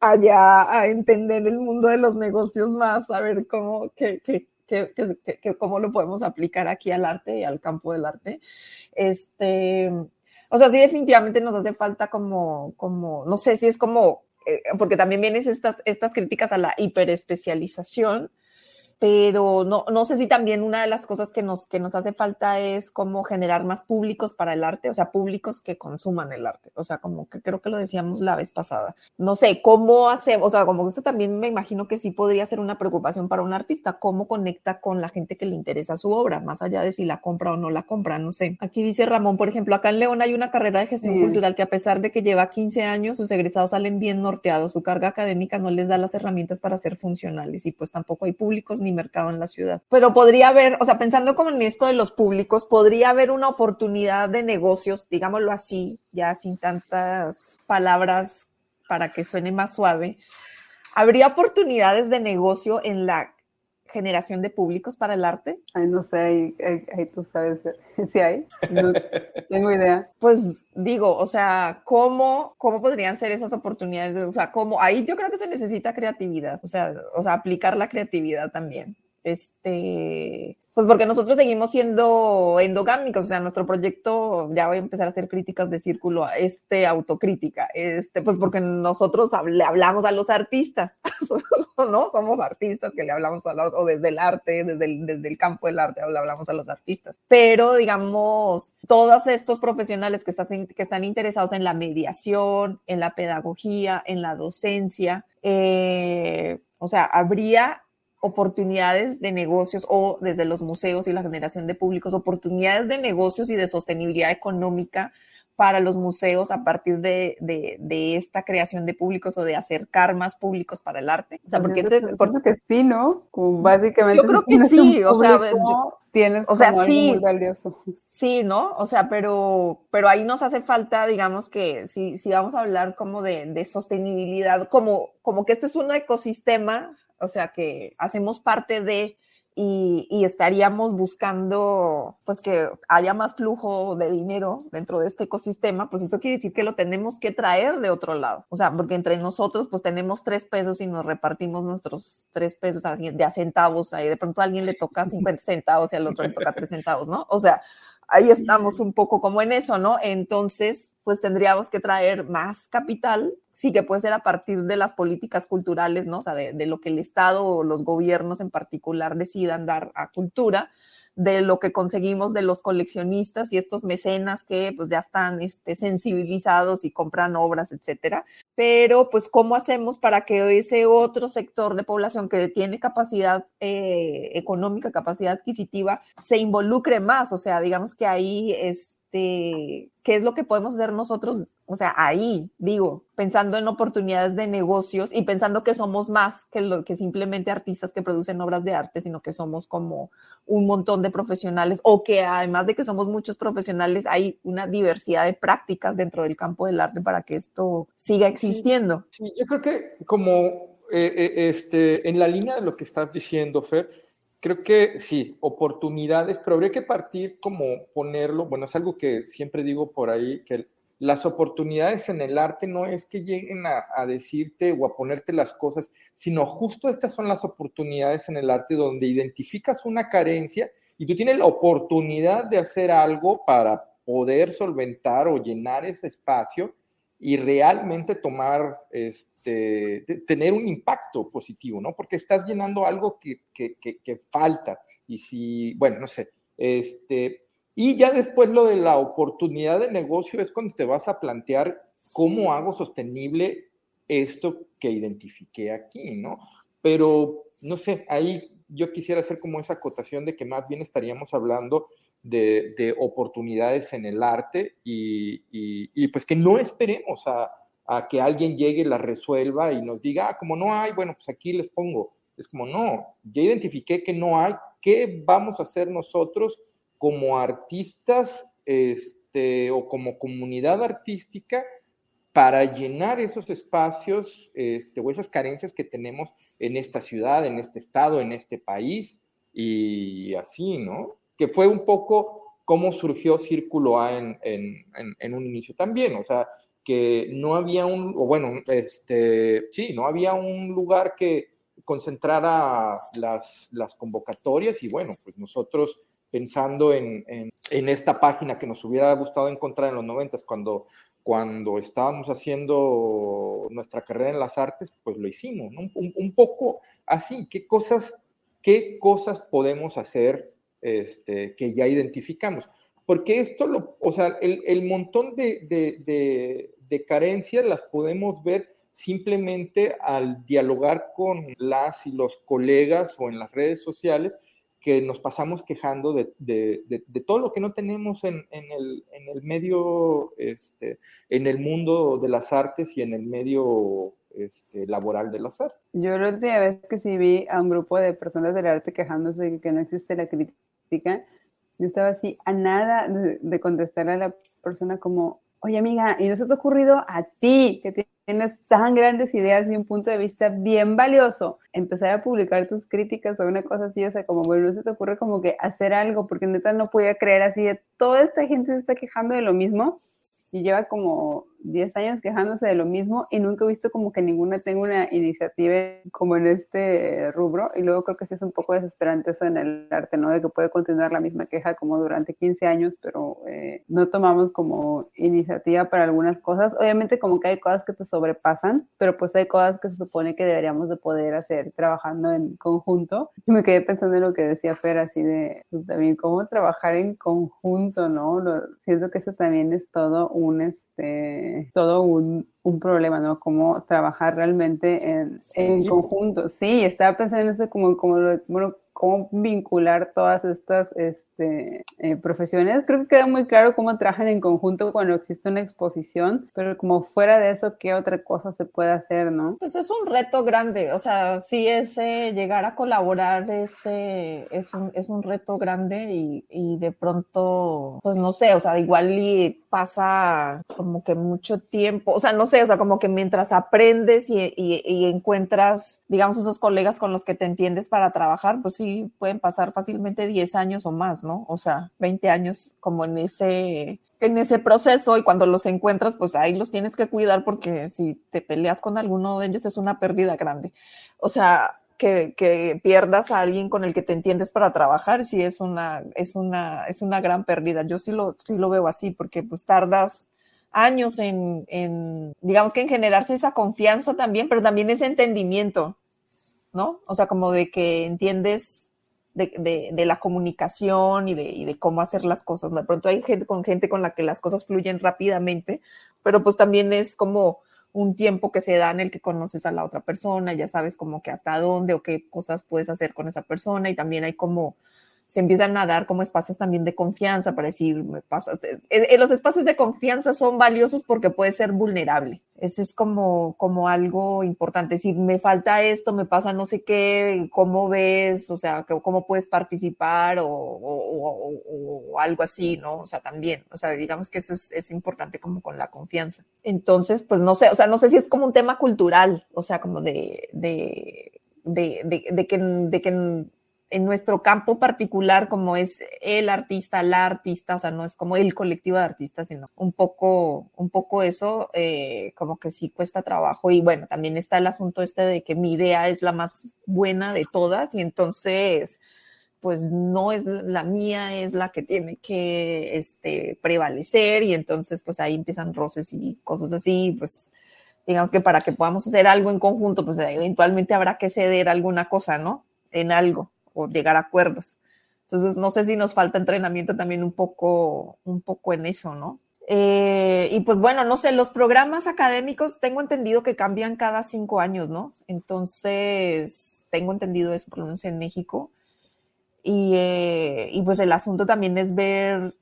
[SPEAKER 1] allá a entender el mundo de los negocios más, a ver cómo, qué, qué que, cómo lo podemos aplicar aquí al arte y al campo del arte. Este, o sea, sí, definitivamente nos hace falta como, como no sé si es como, eh, porque también vienen estas, estas críticas a la hiperespecialización, pero no, no sé si también una de las cosas que nos, que nos hace falta es como generar más públicos para el arte, o sea, públicos que consuman el arte, o sea, como que creo que lo decíamos la vez pasada. No sé, ¿cómo hacemos? O sea, como esto también me imagino que sí podría ser una preocupación para un artista, cómo conecta con la gente que le interesa su obra, más allá de si la compra o no la compra, no sé. Aquí dice Ramón, por ejemplo, acá en León hay una carrera de gestión cultural que a pesar de que lleva 15 años, sus egresados salen bien norteados, su carga académica no les da las herramientas para ser funcionales y pues tampoco hay públicos ni mercado en la ciudad. Pero podría haber, o sea, pensando como en esto de los públicos, podría haber una oportunidad de negocios, digámoslo así, ya sin tantas palabras para que suene más suave. ¿Habría oportunidades de negocio en la generación de públicos para el arte?
[SPEAKER 3] Ay, no sé, ahí, tú sabes [LAUGHS] si hay, no [LAUGHS] tengo idea.
[SPEAKER 1] Pues digo, o sea, ¿cómo, ¿cómo podrían ser esas oportunidades? O sea, ¿cómo? Ahí yo creo que se necesita creatividad, o sea, o sea, aplicar la creatividad también. Este, Pues porque nosotros seguimos siendo endogámicos, o sea, nuestro proyecto, ya voy a empezar a hacer críticas de círculo, este, autocrítica, este, pues porque nosotros hablamos a los artistas, [LAUGHS] ¿no? Somos artistas que le hablamos a los, o desde el arte, desde el, desde el campo del arte, hablamos a los artistas. Pero, digamos, todos estos profesionales que están, que están interesados en la mediación, en la pedagogía, en la docencia, eh, o sea, habría oportunidades de negocios o desde los museos y la generación de públicos, oportunidades de negocios y de sostenibilidad económica para los museos a partir de, de, esta creación de públicos o de acercar más públicos para el arte?
[SPEAKER 3] O sea, porque, este, porque sí, ¿no? básicamente.
[SPEAKER 1] Yo creo que sí, o sea,
[SPEAKER 3] tienes
[SPEAKER 1] o sea, sí, muy valioso. Sí, ¿no? O sea, pero, pero ahí nos hace falta, digamos que si, si vamos a hablar como de, de sostenibilidad, como, como que este es un ecosistema o sea, que hacemos parte de y, estaríamos buscando pues que haya más flujo de dinero dentro de este ecosistema, pues eso quiere decir que lo tenemos que traer de otro lado. O sea, porque entre nosotros pues tenemos tres pesos y nos repartimos nuestros tres pesos de a centavos, ahí de pronto a alguien le toca 50 centavos y al otro le toca tres centavos, ¿no? O sea, ahí estamos un poco como en eso, ¿no? Entonces, pues tendríamos que traer más capital, sí que puede ser a partir de las políticas culturales, ¿no? O sea, de, de lo que el Estado o los gobiernos en particular decidan dar a cultura, de lo que conseguimos de los coleccionistas y estos mecenas que pues ya están este, sensibilizados y compran obras, etcétera. Pero pues cómo hacemos para que ese otro sector de población que tiene capacidad eh, económica, capacidad adquisitiva, se involucre más. O sea, digamos que ahí es este, qué es lo que podemos hacer nosotros, o sea, ahí, digo, pensando en oportunidades de negocios y pensando que somos más que, lo, que simplemente artistas que producen obras de arte, sino que somos como un montón de profesionales o que además de que somos muchos profesionales, hay una diversidad de prácticas dentro del campo del arte para que esto siga existiendo.
[SPEAKER 2] Sí, yo creo que como eh, eh, este, en la línea de lo que estás diciendo, Fer, creo que sí, oportunidades, pero habría que partir como ponerlo, bueno, es algo que siempre digo por ahí, que las oportunidades en el arte no es que lleguen a, decirte o a ponerte las cosas, sino justo estas son las oportunidades en el arte donde identificas una carencia y tú tienes la oportunidad de hacer algo para poder solventar o llenar ese espacio y realmente tomar, este, tener un impacto positivo, ¿no? Porque estás llenando algo que, que, que, falta. Y si, bueno, no sé, este, y ya después lo de la oportunidad de negocio es cuando te vas a plantear cómo hago sostenible esto que identifiqué aquí, ¿no? Pero, no sé, ahí yo quisiera hacer como esa acotación de que más bien estaríamos hablando de, oportunidades en el arte y, pues que no esperemos a, que alguien llegue, la resuelva y nos diga, ah, como no hay, bueno, pues aquí les pongo. Es como, no, ya identifiqué que no hay, ¿qué vamos a hacer nosotros como artistas este, o como comunidad artística para llenar esos espacios este, o esas carencias que tenemos en esta ciudad, en este estado, en este país y así, ¿no? Que fue un poco cómo surgió Círculo A en, en, un inicio también, o sea, que no había un, o bueno, este, sí, no había un lugar que concentrara las, las convocatorias y bueno, pues nosotros pensando en, en, esta página que nos hubiera gustado encontrar en los noventas cuando, cuando estábamos haciendo nuestra carrera en las artes, pues lo hicimos, un, un, poco así, ¿qué cosas, qué cosas podemos hacer este, que ya identificamos. Porque esto, lo, o sea, el, montón de, carencias las podemos ver simplemente al dialogar con las y los colegas o en las redes sociales que nos pasamos quejando de, todo lo que no tenemos en, el, medio, este, en el mundo de las artes y en el medio este, laboral del azar.
[SPEAKER 3] Yo la última vez que sí vi a un grupo de personas del arte quejándose de que no existe la crítica, yo estaba así a nada de, contestar a la persona como, oye amiga, ¿y no se te ha ocurrido a ti que tienes tan grandes ideas y un punto de vista bien valioso, empezar a publicar tus críticas o una cosa así, o sea, como, bueno, no se te ocurre como que hacer algo, porque neta no podía creer así de toda esta gente se está quejando de lo mismo y lleva como 10 años quejándose de lo mismo y nunca he visto como que ninguna tenga una iniciativa como en este rubro y luego creo que sí es un poco desesperante eso en el arte, ¿no? De que puede continuar la misma queja como durante 15 años, pero eh, no tomamos como iniciativa para algunas cosas. Obviamente como que hay cosas que te sobrepasan, pero pues hay cosas que se supone que deberíamos de poder hacer trabajando en conjunto. Y me quedé pensando en lo que decía Fer, así de pues, también cómo trabajar en conjunto, ¿no? Lo, siento que eso también es todo un, este, todo un, un problema, ¿no? Cómo trabajar realmente en, en conjunto. Sí, estaba pensando en eso como, como bueno, cómo vincular todas estas este, eh, profesiones. Creo que queda muy claro cómo trabajan en conjunto cuando existe una exposición, pero como fuera de eso, ¿qué otra cosa se puede hacer, no?
[SPEAKER 1] Pues es un reto grande, o sea, sí ese llegar a colaborar ese, es, un, es un reto grande y, y de pronto, pues no sé, o sea, igual y pasa como que mucho tiempo, o sea, no sé, o sea, como que mientras aprendes y, y, y encuentras, digamos, esos colegas con los que te entiendes para trabajar, pues sí, pueden pasar fácilmente 10 años o más, ¿no? O sea, 20 años como en ese, en ese proceso y cuando los encuentras, pues ahí los tienes que cuidar porque si te peleas con alguno de ellos es una pérdida grande. O sea, que, que, pierdas a alguien con el que te entiendes para trabajar, sí es una, es una, es una gran pérdida. Yo sí lo, sí lo veo así, porque pues tardas años en, en, digamos que en generarse esa confianza también, pero también ese entendimiento. ¿No? O sea, como de que entiendes de, de, la comunicación y de, y de, cómo hacer las cosas. De pronto hay gente con gente con la que las cosas fluyen rápidamente, pero pues también es como un tiempo que se da en el que conoces a la otra persona, ya sabes como que hasta dónde o qué cosas puedes hacer con esa persona y también hay como se empiezan a dar como espacios también de confianza para decir, me pasas. Eh, eh, los espacios de confianza son valiosos porque puedes ser vulnerable. Ese es como, como algo importante. Si me falta esto, me pasa no sé qué, cómo ves, o sea, cómo puedes participar o, o, algo así, ¿no? O sea, también, o sea, digamos que eso es, es, importante como con la confianza. Entonces, pues no sé, o sea, no sé si es como un tema cultural, o sea, como de, de, de, de, de que, de que en nuestro campo particular, como es el artista, la artista, o sea, no es como el colectivo de artistas, sino un poco, un poco eso, eh, como que sí cuesta trabajo. Y bueno, también está el asunto este de que mi idea es la más buena de todas y entonces, pues no es la mía, es la que tiene que este, prevalecer y entonces pues ahí empiezan roces y cosas así, pues digamos que para que podamos hacer algo en conjunto, pues eventualmente habrá que ceder alguna cosa, ¿no? En algo o llegar a acuerdos. Entonces, no sé si nos falta entrenamiento también un poco, un poco en eso, ¿no? Eh, y pues bueno, no sé, los programas académicos tengo entendido que cambian cada cinco años, ¿no? Entonces, tengo entendido eso, por lo menos en México. Y, eh, y pues el asunto también es ver,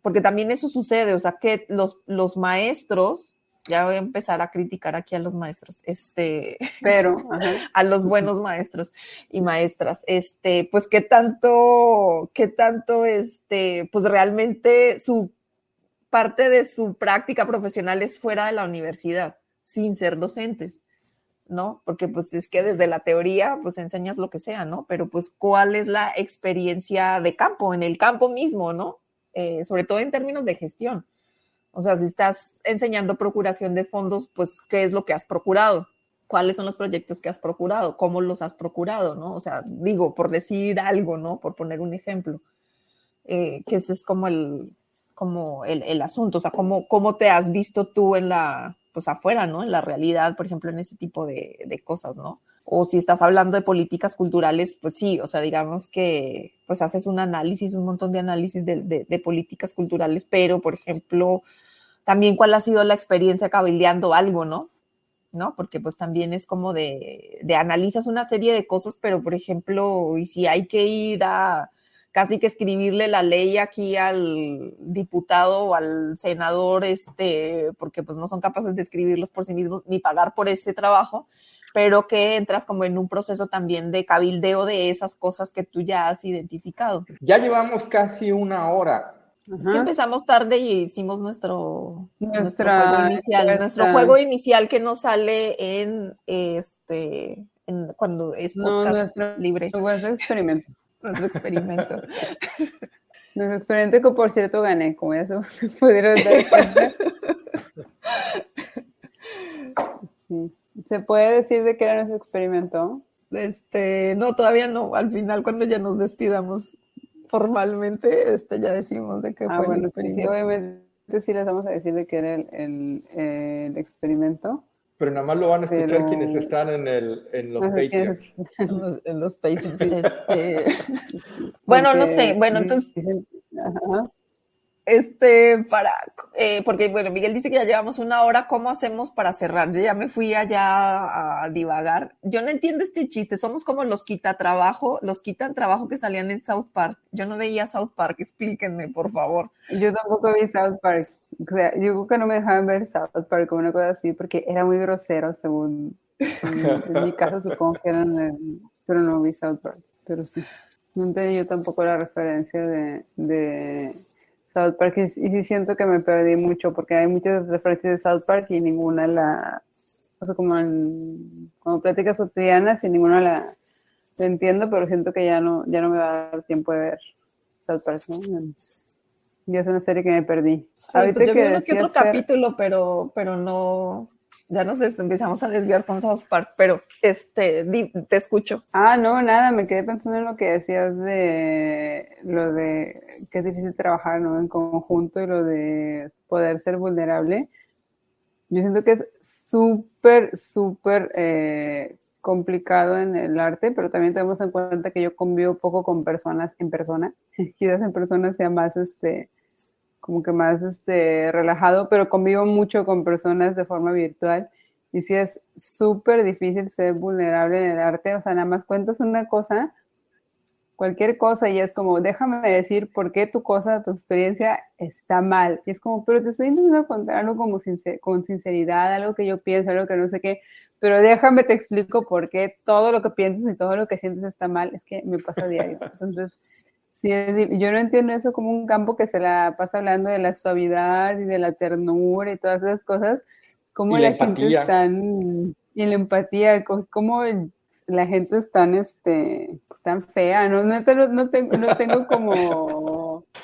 [SPEAKER 1] porque también eso sucede, o sea, que los, los maestros ya voy a empezar a criticar aquí a los maestros, este, [LAUGHS]
[SPEAKER 3] pero
[SPEAKER 1] a los buenos maestros y maestras, este, pues qué tanto, qué tanto, este, pues realmente su parte de su práctica profesional es fuera de la universidad, sin ser docentes, ¿no? Porque pues es que desde la teoría, pues enseñas lo que sea, ¿no? Pero pues cuál es la experiencia de campo, en el campo mismo, ¿no? Eh, sobre todo en términos de gestión. O sea, si estás enseñando procuración de fondos, pues, ¿qué es lo que has procurado? ¿Cuáles son los proyectos que has procurado? ¿Cómo los has procurado? ¿no? O sea, digo, por decir algo, ¿no? Por poner un ejemplo. Eh, que ese es como el, como el, el, asunto, o sea, cómo, cómo te has visto tú en la, pues afuera, ¿no? En la realidad, por ejemplo, en ese tipo de, de, cosas, ¿no? O si estás hablando de políticas culturales, pues sí, o sea, digamos que pues haces un análisis, un montón de análisis de, de, políticas culturales, pero, por ejemplo, también cuál ha sido la experiencia cabildeando algo, ¿no? ¿no? Porque pues también es como de, de analizas una serie de cosas, pero por ejemplo, y si hay que ir a casi que escribirle la ley aquí al diputado o al senador, este, porque pues no son capaces de escribirlos por sí mismos ni pagar por ese trabajo, pero que entras como en un proceso también de cabildeo de esas cosas que tú ya has identificado.
[SPEAKER 2] Ya llevamos casi una hora.
[SPEAKER 1] Es que empezamos tarde y hicimos nuestro, nuestro juego inicial. Nuestro juego inicial que nos sale en este en, cuando es podcast no, libre.
[SPEAKER 3] Nuestro experimento. [LAUGHS]
[SPEAKER 1] nuestro experimento. [LAUGHS]
[SPEAKER 3] nuestro experimento que por cierto gané, como ya [LAUGHS] se pudieron dar cuenta. ¿Se puede decir de qué era nuestro experimento?
[SPEAKER 1] Este, no, todavía no. Al final, cuando ya nos despidamos formalmente, este, ya decimos de qué ah, fue el experimento.
[SPEAKER 3] Sí, obviamente sí les vamos a decir de qué era el, el, experimento.
[SPEAKER 2] Pero nada más lo van a escuchar quienes están en, el, en los Patreons.
[SPEAKER 1] En los, Patreons. Este... [LAUGHS] bueno, no sé. Bueno, entonces. Ajá este, para, eh, porque bueno, Miguel dice que ya llevamos una hora, ¿cómo hacemos para cerrar? Yo ya me fui allá a divagar. Yo no entiendo este chiste, somos como los quita trabajo, los quitan trabajo que salían en South Park. Yo no veía South Park, explíquenme, por favor.
[SPEAKER 3] Yo tampoco vi South Park. O sea, yo creo que no me dejaban ver South Park como una cosa así, porque era muy grosero, según en, mi caso [LAUGHS] supongo que eran, pero no vi South Park, pero sí. No entendí yo tampoco la referencia de, de South Park y, sí siento que me perdí mucho porque hay muchas referencias de South Park y ninguna la, o sea, como, en, como pláticas cotidianas y ninguna la, entiendo, pero siento que ya no, ya no me va a dar tiempo de ver South Park, ¿no? Ya es una serie que me perdí.
[SPEAKER 1] Sí, Ahorita pues yo que vi otro capítulo, pero, pero no, ya nos empezamos a desviar con South Park, pero este, te escucho.
[SPEAKER 3] Ah, no, nada, me quedé pensando en lo que decías de lo de que es difícil trabajar ¿no? en conjunto y lo de poder ser vulnerable. Yo siento que es súper, súper eh, complicado en el arte, pero también tenemos en cuenta que yo convivo poco con personas en persona. [LAUGHS] Quizás en persona sea más este como que más este, relajado, pero convivo mucho con personas de forma virtual y sí es súper difícil ser vulnerable en el arte, o sea, nada más cuentas una cosa, cualquier cosa y es como, déjame decir por qué tu cosa, tu experiencia está mal. Y es como, pero te estoy intentando contar algo como con sinceridad, algo que yo pienso, algo que no sé qué, pero déjame te explico por qué todo lo que piensas y todo lo que sientes está mal. Es que me pasa diario. [LAUGHS] Entonces, Sí, yo no entiendo eso como un campo que se la pasa hablando de la suavidad y de la ternura y todas esas cosas, como la, gente es tan, y la empatía, como la gente es tan, este, pues, tan fea, ¿no? No, no, tengo, no tengo como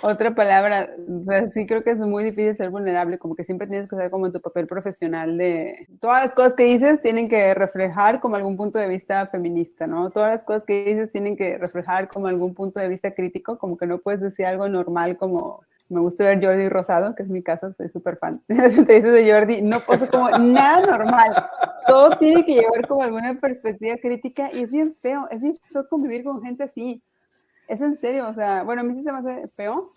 [SPEAKER 3] otra palabra, o sea, sí creo que es muy difícil ser vulnerable, como que siempre tienes que ser como tu papel profesional de, todas las cosas que dices tienen que reflejar como algún punto de vista feminista, ¿no? Todas las cosas que dices tienen que reflejar como algún punto de vista crítico, como que no puedes decir algo normal como me gusta ver Jordi Rosado, que es mi caso, soy súper fan [LAUGHS] de las entrevistas de Jordi, no pasa como nada normal. Todo tiene que llevar como alguna perspectiva crítica y es bien feo, es bien feo convivir con gente así. Es en serio, o sea, bueno, a mí sí se me hace feo,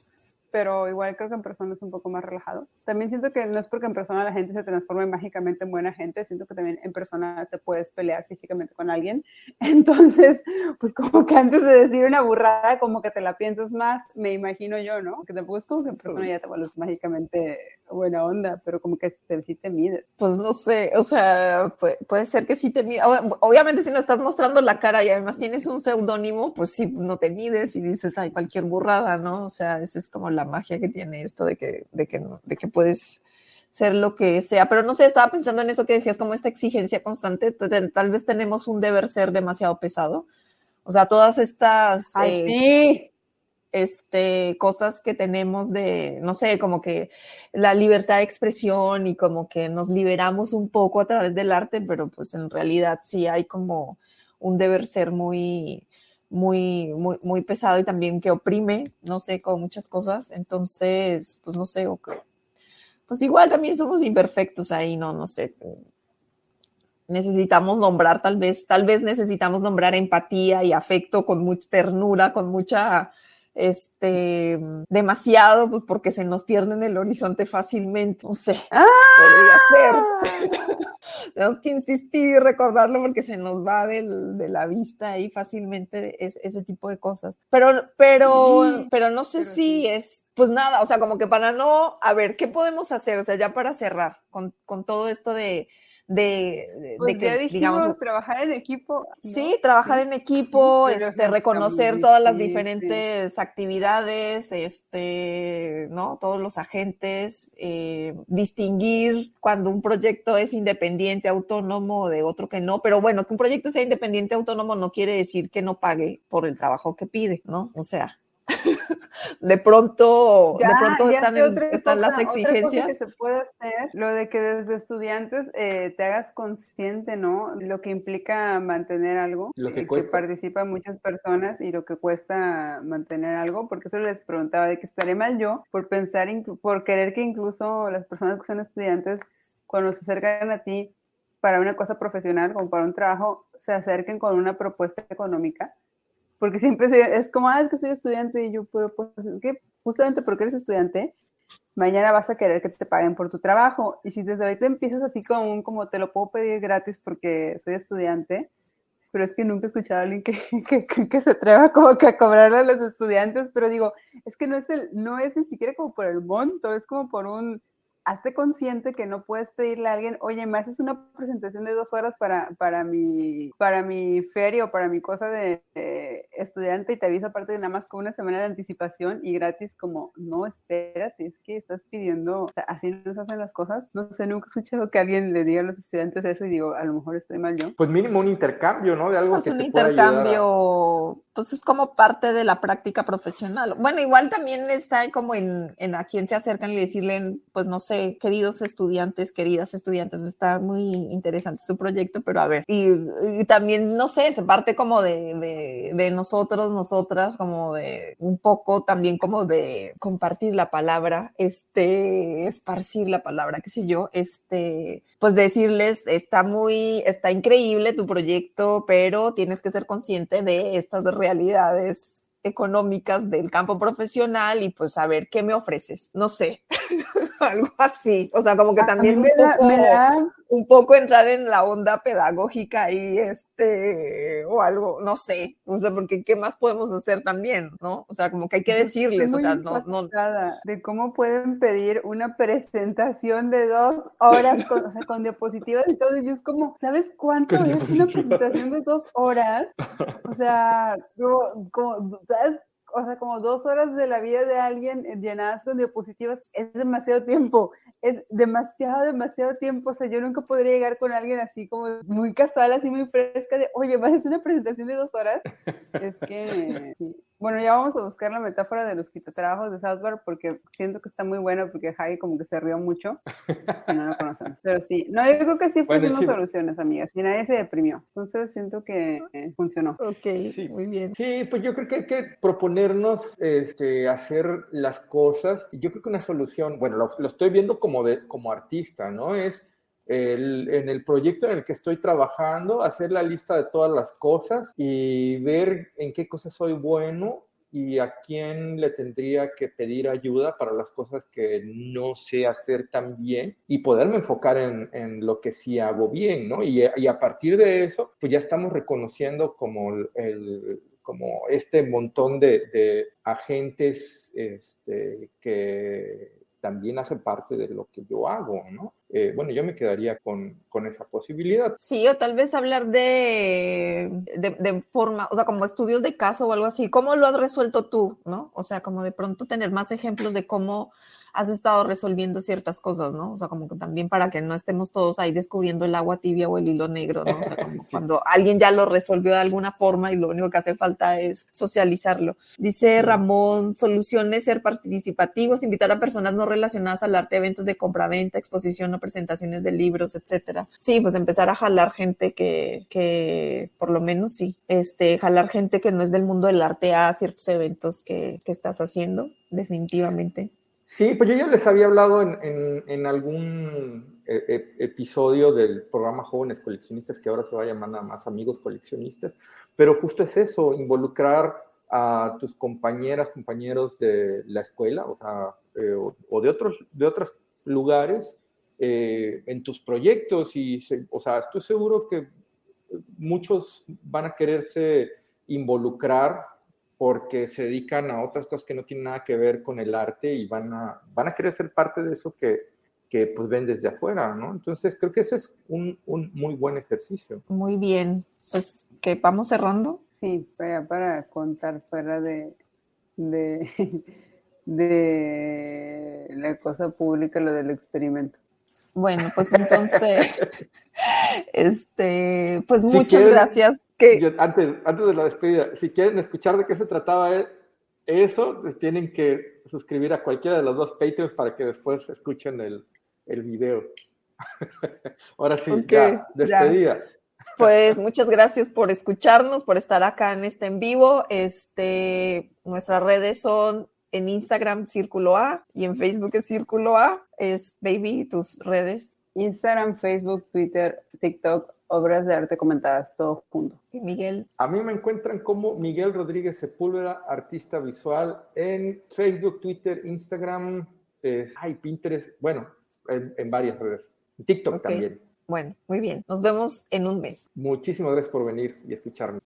[SPEAKER 3] pero igual creo que en persona es un poco más relajado. También siento que no es porque en persona la gente se transforme mágicamente en buena gente, siento que también en persona te puedes pelear físicamente con alguien. [LAUGHS] Entonces, pues como que antes de decir una burrada, como que te la piensas más, me imagino yo, ¿no? Que tampoco es como que en persona ya te vuelves mágicamente buena onda, pero como que te, sí te mides.
[SPEAKER 1] Pues no sé, o sea, puede, ser que sí te mides. Obviamente si no estás mostrando la cara y además tienes un seudónimo, pues sí, no te mides y dices, ay, cualquier burrada, ¿no? O sea, esa es como la magia que tiene esto de que, de que, de que puedes ser lo que sea. Pero no sé, estaba pensando en eso que decías, como esta exigencia constante, tal vez tenemos un deber ser demasiado pesado. O sea, todas estas...
[SPEAKER 3] Ay, sí
[SPEAKER 1] este, cosas que tenemos de, no sé, como que la libertad de expresión y como que nos liberamos un poco a través del arte, pero pues en realidad sí hay como un deber ser muy, muy, muy, muy pesado y también que oprime, no sé, con muchas cosas. Entonces, pues no sé, pues igual también somos imperfectos ahí, no, no sé. Necesitamos nombrar, tal vez, tal vez necesitamos nombrar empatía y afecto con mucha ternura, con mucha este, demasiado, pues porque se nos pierde en el horizonte fácilmente, no sé, ¡Ah! podría ser. [LAUGHS] Tenemos que insistir y recordarlo porque se nos va del, de la vista ahí fácilmente es, ese tipo de cosas. Pero, pero, pero no sé si es, pues nada, o sea, como que para no, a ver, ¿qué podemos hacer? O sea, ya para cerrar con, con todo esto de,
[SPEAKER 3] de, pues que, digamos, trabajar en equipo.
[SPEAKER 1] Sí, trabajar en equipo, este, reconocer todas las diferentes actividades, este, ¿no? Todos los agentes, eh, distinguir cuando un proyecto es independiente, autónomo de otro que no, pero bueno, que un proyecto sea independiente, autónomo no quiere decir que no pague por el trabajo que pide, ¿no? O sea, [LAUGHS] de pronto, de pronto están, las exigencias.
[SPEAKER 3] que se puede hacer, lo de que desde estudiantes eh, te hagas consciente, ¿no? Lo que implica mantener algo,
[SPEAKER 2] lo que,
[SPEAKER 3] que participan muchas personas y lo que cuesta mantener algo, porque eso les preguntaba de que estaré mal yo por pensar, por querer que incluso las personas que son estudiantes, cuando se acercan a ti para una cosa profesional, como para un trabajo, se acerquen con una propuesta económica porque siempre es como, ah, es que soy estudiante y yo, pero pues, que justamente porque eres estudiante, mañana vas a querer que te paguen por tu trabajo. Y si desde ahorita empiezas así como, como te lo puedo pedir gratis porque soy estudiante, pero es que nunca he escuchado a alguien [LAUGHS] que, que, que, se atreva como que a cobrarle a los estudiantes, pero digo, es que no es, el, no es ni siquiera como por el monto, es como por un, hazte consciente que no puedes pedirle a alguien, oye, me haces una presentación de dos horas para, para, mi, para mi feria o para mi cosa de estudiante y te aviso aparte de nada más con una semana de anticipación y gratis como, no, espérate, es que estás pidiendo, así nos hacen las cosas. No sé, nunca he escuchado que alguien le diga a los estudiantes eso y digo, a lo mejor estoy mal yo.
[SPEAKER 2] Pues mínimo un intercambio, ¿no? De algo
[SPEAKER 1] pues
[SPEAKER 2] que
[SPEAKER 1] un intercambio, pues es como parte de la práctica profesional. Bueno, igual también está como en, en a quién se acercan y decirle, pues no sé, queridos estudiantes, queridas estudiantes, está muy interesante su proyecto, pero a ver, y, también, no sé, se parte como de, de, nosotros, nosotras, como de un poco también como de compartir la palabra, este, esparcir la palabra, qué sé yo, este, pues decirles, está muy, está increíble tu proyecto, pero tienes que ser consciente de estas realidades económicas del campo profesional y pues a ver qué me ofreces, no sé. [LAUGHS] algo así. O sea, como que también me, da, un poco entrar en la onda pedagógica y este, o algo, no sé, o sea, porque qué más podemos hacer también, ¿no? O sea, como que hay que decirles, o sea, no, no.
[SPEAKER 3] De cómo pueden pedir una presentación de dos horas con, o sea, con diapositivas y todo, y yo es como, ¿sabes cuánto es una presentación de dos horas? O sea, como, como ¿sabes o sea, como dos horas de la vida de alguien llenadas con diapositivas es demasiado tiempo, es demasiado, demasiado tiempo. O sea, yo nunca podría llegar con alguien así como muy casual, así muy fresca de, oye, ¿vas a hacer una presentación de dos horas? Es que, sí. Bueno, ya vamos a buscar la metáfora de los quitatrabajos de Southwark porque siento que está muy bueno porque Javi como que se rió mucho [LAUGHS] y no lo conocemos. Pero sí, no, yo creo que sí fueron soluciones, amigas, y nadie se deprimió. Entonces siento que funcionó.
[SPEAKER 1] Ok, muy bien.
[SPEAKER 2] Sí, pues yo creo que hay que proponernos este, hacer las cosas. Yo creo que una solución, bueno, lo, lo estoy viendo como, de, como artista, ¿no? Es en el proyecto en el que estoy trabajando, hacer la lista de todas las cosas y ver en qué cosas soy bueno y a quién le tendría que pedir ayuda para las cosas que no sé hacer tan bien y poderme enfocar en, en lo que sí hago bien, ¿no? Y, y, a partir de eso, pues ya estamos reconociendo como el, como este montón de, de agentes este, que también hace parte de lo que yo hago, ¿no? Eh, bueno, yo me quedaría con, con, esa posibilidad.
[SPEAKER 1] Sí, o tal vez hablar de, de, de, forma, o sea, como estudios de caso o algo así. ¿Cómo lo has resuelto tú, no? O sea, como de pronto tener más ejemplos de cómo has estado resolviendo ciertas cosas, ¿no? O sea, como que también para que no estemos todos ahí descubriendo el agua tibia o el hilo negro, ¿no? O sea, como [LAUGHS] cuando alguien ya lo resolvió de alguna forma y lo único que hace falta es socializarlo. Dice Ramón, soluciones ser participativos, invitar a personas no relacionadas al arte, eventos de compra-venta, exposición o presentaciones de libros, etcétera. Sí, pues empezar a jalar gente que, que por lo menos sí, este, jalar gente que no es del mundo del arte a ciertos eventos que, que estás haciendo, definitivamente.
[SPEAKER 2] Sí, pues yo ya les había hablado en, algún e, e, episodio del programa Jóvenes Coleccionistas, que ahora se va a llamar nada más Amigos Coleccionistas, pero justo es eso, involucrar a tus compañeras, compañeros de la escuela, o sea, eh, o, de otros, de otros lugares, eh, en tus proyectos y, o sea, estoy seguro que muchos van a quererse involucrar porque se dedican a otras cosas que no tienen nada que ver con el arte y van a, van a querer ser parte de eso que, que pues ven desde afuera, ¿no? Entonces creo que ese es un, un muy buen ejercicio.
[SPEAKER 1] Muy bien, pues que vamos cerrando.
[SPEAKER 3] Sí, para, para contar fuera de, de, [LAUGHS] de la cosa pública, lo del experimento.
[SPEAKER 1] Bueno, pues entonces, [LAUGHS] este, pues muchas gracias. Que...
[SPEAKER 2] antes, antes de la despedida, si quieren escuchar de qué se trataba e, eso, tienen que suscribir a cualquiera de los dos Patreons para que después escuchen el, el video. [LAUGHS] Ahora sí, ya, despedida.
[SPEAKER 1] Pues [LAUGHS] muchas gracias por escucharnos, por estar acá en este en vivo. Este, nuestras redes son en Instagram Círculo A y en Facebook es Círculo A. Es Baby, tus redes.
[SPEAKER 3] Instagram, Facebook, Twitter, TikTok, obras de arte comentadas, todo junto.
[SPEAKER 1] Y Miguel.
[SPEAKER 2] A mí me encuentran como Miguel Rodríguez Sepúlveda, artista visual, en Facebook, Twitter, Instagram, es, ay, Pinterest, bueno, en, varias redes. TikTok también.
[SPEAKER 1] Bueno, muy bien. Nos vemos en un mes.
[SPEAKER 2] Muchísimas gracias por venir y escucharme.